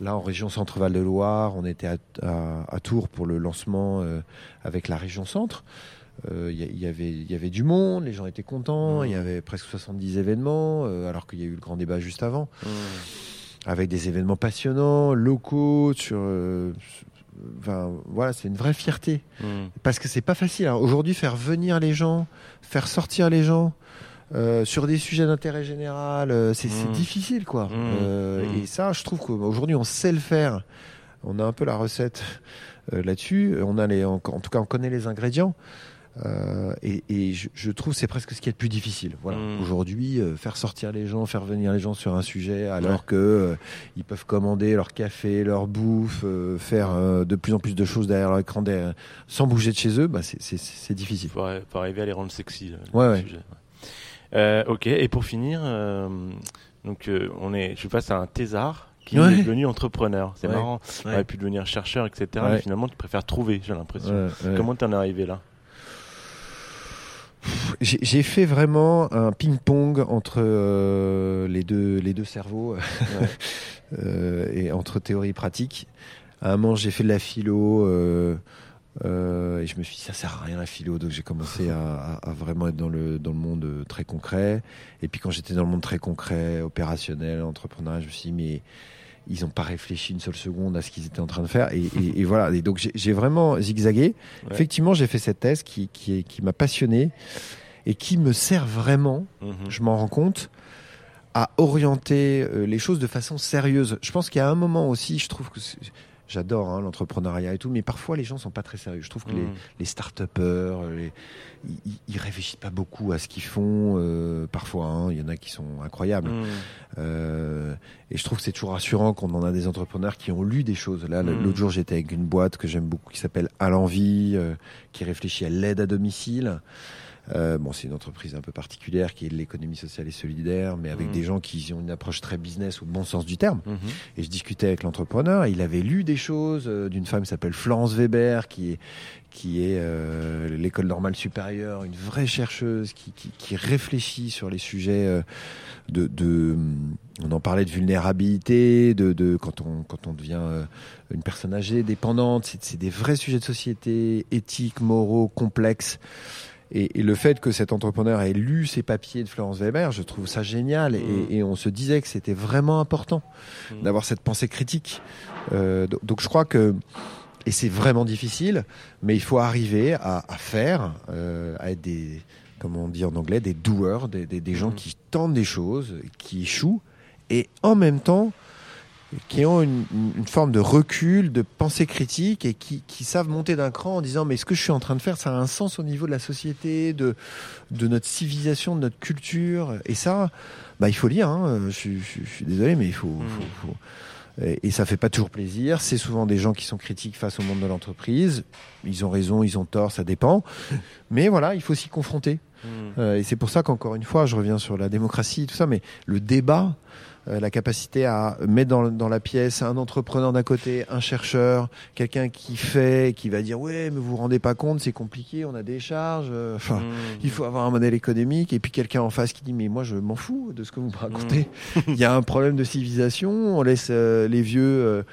Là, en région Centre-Val de Loire, on était à, à- à Tours pour le lancement euh, avec la région Centre. Euh, Il y, il y avait, il y avait du monde, les gens étaient contents, Mhm. il y avait presque 70 événements, euh, alors qu'il y a eu le grand débat juste avant Mhm. avec des événements passionnants, locaux, sur. Enfin, voilà, c'est une vraie fierté. Mhm. Parce que c'est pas facile. hein. Aujourd'hui, faire venir les gens, faire sortir les gens euh, sur des sujets d'intérêt général, euh, c'est c'est Mm. difficile, quoi. Mm. Euh, Mm. Et ça, je trouve qu'aujourd'hui, on sait le faire. On a un peu la recette euh, là-dessus. On a les, en, en tout cas, on connaît les ingrédients. Euh, et et je, je trouve que c'est presque ce qui est le plus difficile. Voilà. Mm. Aujourd'hui, euh, faire sortir les gens, faire venir les gens sur un sujet, alors que euh, ils peuvent commander leur café, leur bouffe, euh, faire euh, de plus en plus de choses derrière leur écran, derrière- sans bouger de chez eux, bah, c'est- difficile. faut, faut arriver à les rendre sexy. Ouais, le ouais. sujet, ouais. Euh, ok, et pour finir, euh, donc euh, on est, je suis face à un thésard qui Ouais. est devenu entrepreneur. C'est Ouais. marrant. On Ouais. aurait pu devenir chercheur, etc. Mais finalement, tu préfères trouver, j'ai l'impression. Comment t'en es arrivé là? J'ai j'ai fait vraiment un ping-pong entre euh, les, deux, les deux cerveaux (laughs) euh, et entre théorie et pratique. À un moment, j'ai fait de la philo euh, et je me suis dit ça sert à rien la philo, donc j'ai commencé à, à- à vraiment être dans le dans le monde euh, très concret. Et puis quand j'étais dans le monde très concret, opérationnel, entrepreneurial, je me suis dit mais ils n'ont pas réfléchi une seule seconde à ce qu'ils étaient en train de faire. Et, et- et voilà. Et donc j'ai- vraiment zigzagué. Ouais. Effectivement, j'ai fait cette thèse qui qui, m'a passionné et qui me sert vraiment Mhm. je m'en rends compte, à orienter euh, les choses de façon sérieuse. Je pense qu'il y a un moment aussi, je trouve que j'adore hein, l'entrepreneuriat et tout, mais parfois les gens sont pas très sérieux. Je trouve que les, Mm. les start-upers, les- ils, ils réfléchissent pas beaucoup à ce qu'ils font. euh, parfois, hein, il y en a qui sont incroyables. Mm. Euh, et je trouve que c'est toujours rassurant qu'on en a des entrepreneurs qui ont lu des choses. Là, Mm. l'autre jour, j'étais avec une boîte que j'aime beaucoup qui s'appelle À l'envie, euh, qui réfléchit à l'aide à domicile. Euh, bon, c'est une entreprise un peu particulière qui est de l'économie sociale et solidaire, mais avec Mm. des gens qui ont une approche très business au bon sens du terme. Mhm. Et je discutais avec l'entrepreneur, il avait lu des choses euh, d'une femme qui s'appelle Florence Weber, qui est, qui est euh, l'école normale supérieure, une vraie chercheuse qui, qui, qui réfléchit sur les sujets euh, de, de, on en parlait de vulnérabilité, de, de quand on quand on devient euh, une personne âgée, dépendante, c'est des vrais sujets de société, éthiques, moraux, complexes. Et, et le fait que cet entrepreneur ait lu ces papiers de Florence Weber, je trouve ça génial. Mm. Et, et on se disait que c'était vraiment important Mm. d'avoir cette pensée critique. Euh, do- donc je crois que et c'est vraiment difficile, mais il faut arriver à, à faire, euh, à être des, comme on dit en anglais, des doers, des, des, des gens Mhm. qui tentent des choses, qui échouent, et en même temps qui ont une, forme de recul, de pensée critique et qui, qui savent monter d'un cran en disant mais ce que je suis en train de faire, ça a un sens au niveau de la société, de, de notre civilisation, de notre culture. Et ça, bah, il faut lire. Hein. Je, suis- je suis- je suis désolé, mais il faut. Mhm. faut- faut- Et, et ça fait pas toujours plaisir. C'est souvent des gens qui sont critiques face au monde de l'entreprise. Ils ont raison, ils ont tort, ça dépend. (laughs) Mais voilà, il faut s'y confronter. Mm. Euh, et c'est pour ça qu'encore une fois, je reviens sur la démocratie, tout ça, mais le débat, euh, la capacité à mettre dans, dans la pièce un entrepreneur d'un côté, un chercheur, quelqu'un qui fait, qui va dire ouais, mais vous vous rendez pas compte, c'est compliqué, on a des charges. euh, Enfin, Mm. il faut avoir un modèle économique et puis quelqu'un en face qui dit mais moi je m'en fous de ce que vous me racontez. (laughs) Il y a un problème de civilisation, on laisse euh, les vieux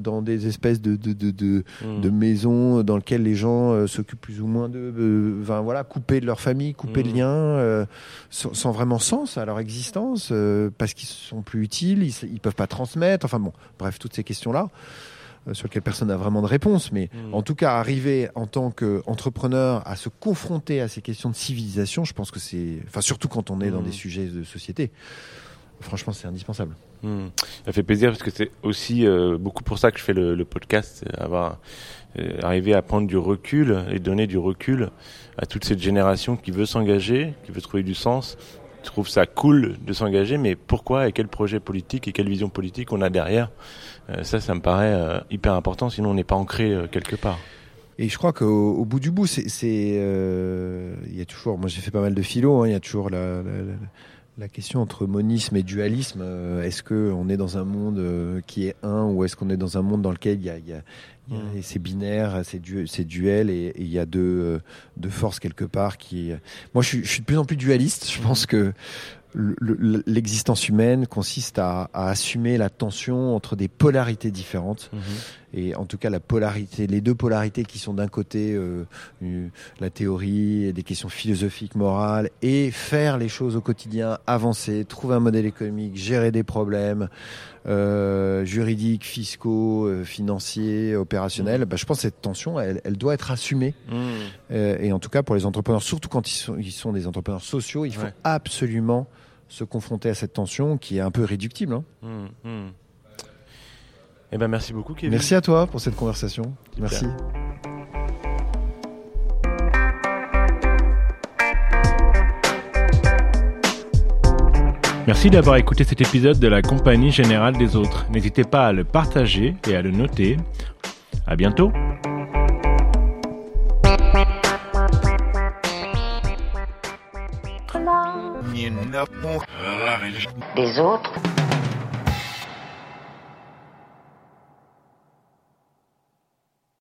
dans des espèces de de, de, de, Mm. de maisons dans lesquelles les gens s'occupent plus ou moins de, enfin voilà, coupés de leur famille, coupés de liens, sans, sans vraiment sens à leur existence, parce qu'ils sont plus utiles, ils, ils peuvent pas transmettre, enfin bon, bref, toutes ces questions-là. euh, sur lesquelles personne n'a vraiment de réponse, mais Mm. en tout cas arriver en tant qu'entrepreneur à se confronter à ces questions de civilisation, je pense que c'est, enfin surtout quand on est dans Mm. des sujets de société, franchement c'est indispensable. Hmm. Ça fait plaisir parce que c'est aussi euh, beaucoup pour ça que je fais le, le podcast, avoir euh, arriver à prendre du recul et donner du recul à toute cette génération qui veut s'engager, qui veut trouver du sens, trouve ça cool de s'engager, mais pourquoi et quel projet politique et quelle vision politique on a derrière Euh, Ça, ça me paraît euh, hyper important, sinon on n'est pas ancré euh, quelque part. Et je crois qu'au au bout du bout, c'est, il y a toujours, moi j'ai fait pas mal de philo, hein, il y a toujours la- la question entre monisme et dualisme. Euh, est-ce que on est dans un monde euh, qui est un, ou est-ce qu'on est dans un monde dans lequel il y a, il y a, il y a- Mm. c'est binaire, c'est, du, c'est duel, et, et il y a deux, euh, deux forces quelque part qui. Moi, je suis, je suis de plus en plus dualiste. Je pense que le- le- l'existence humaine consiste à, à assumer la tension entre des polarités différentes et en tout cas la polarité, les deux polarités qui sont d'un côté euh, la théorie et des questions philosophiques, morales, et faire les choses au quotidien, avancer, trouver un modèle économique, gérer des problèmes euh, juridiques, fiscaux, euh, financiers, opérationnels. Bah, je pense que cette tension, elle, elle doit être assumée. Euh, et en tout cas pour les entrepreneurs, surtout quand ils sont, ils sont des entrepreneurs sociaux, il faut Ouais. absolument se confronter à cette tension qui est un peu réductible. hein. Hmm, hmm. Eh ben merci beaucoup Kevin. Merci à toi pour cette conversation. Merci. Merci d'avoir écouté cet épisode de la Compagnie Générale des Autres. N'hésitez pas à le partager et à le noter. À bientôt. Des autres?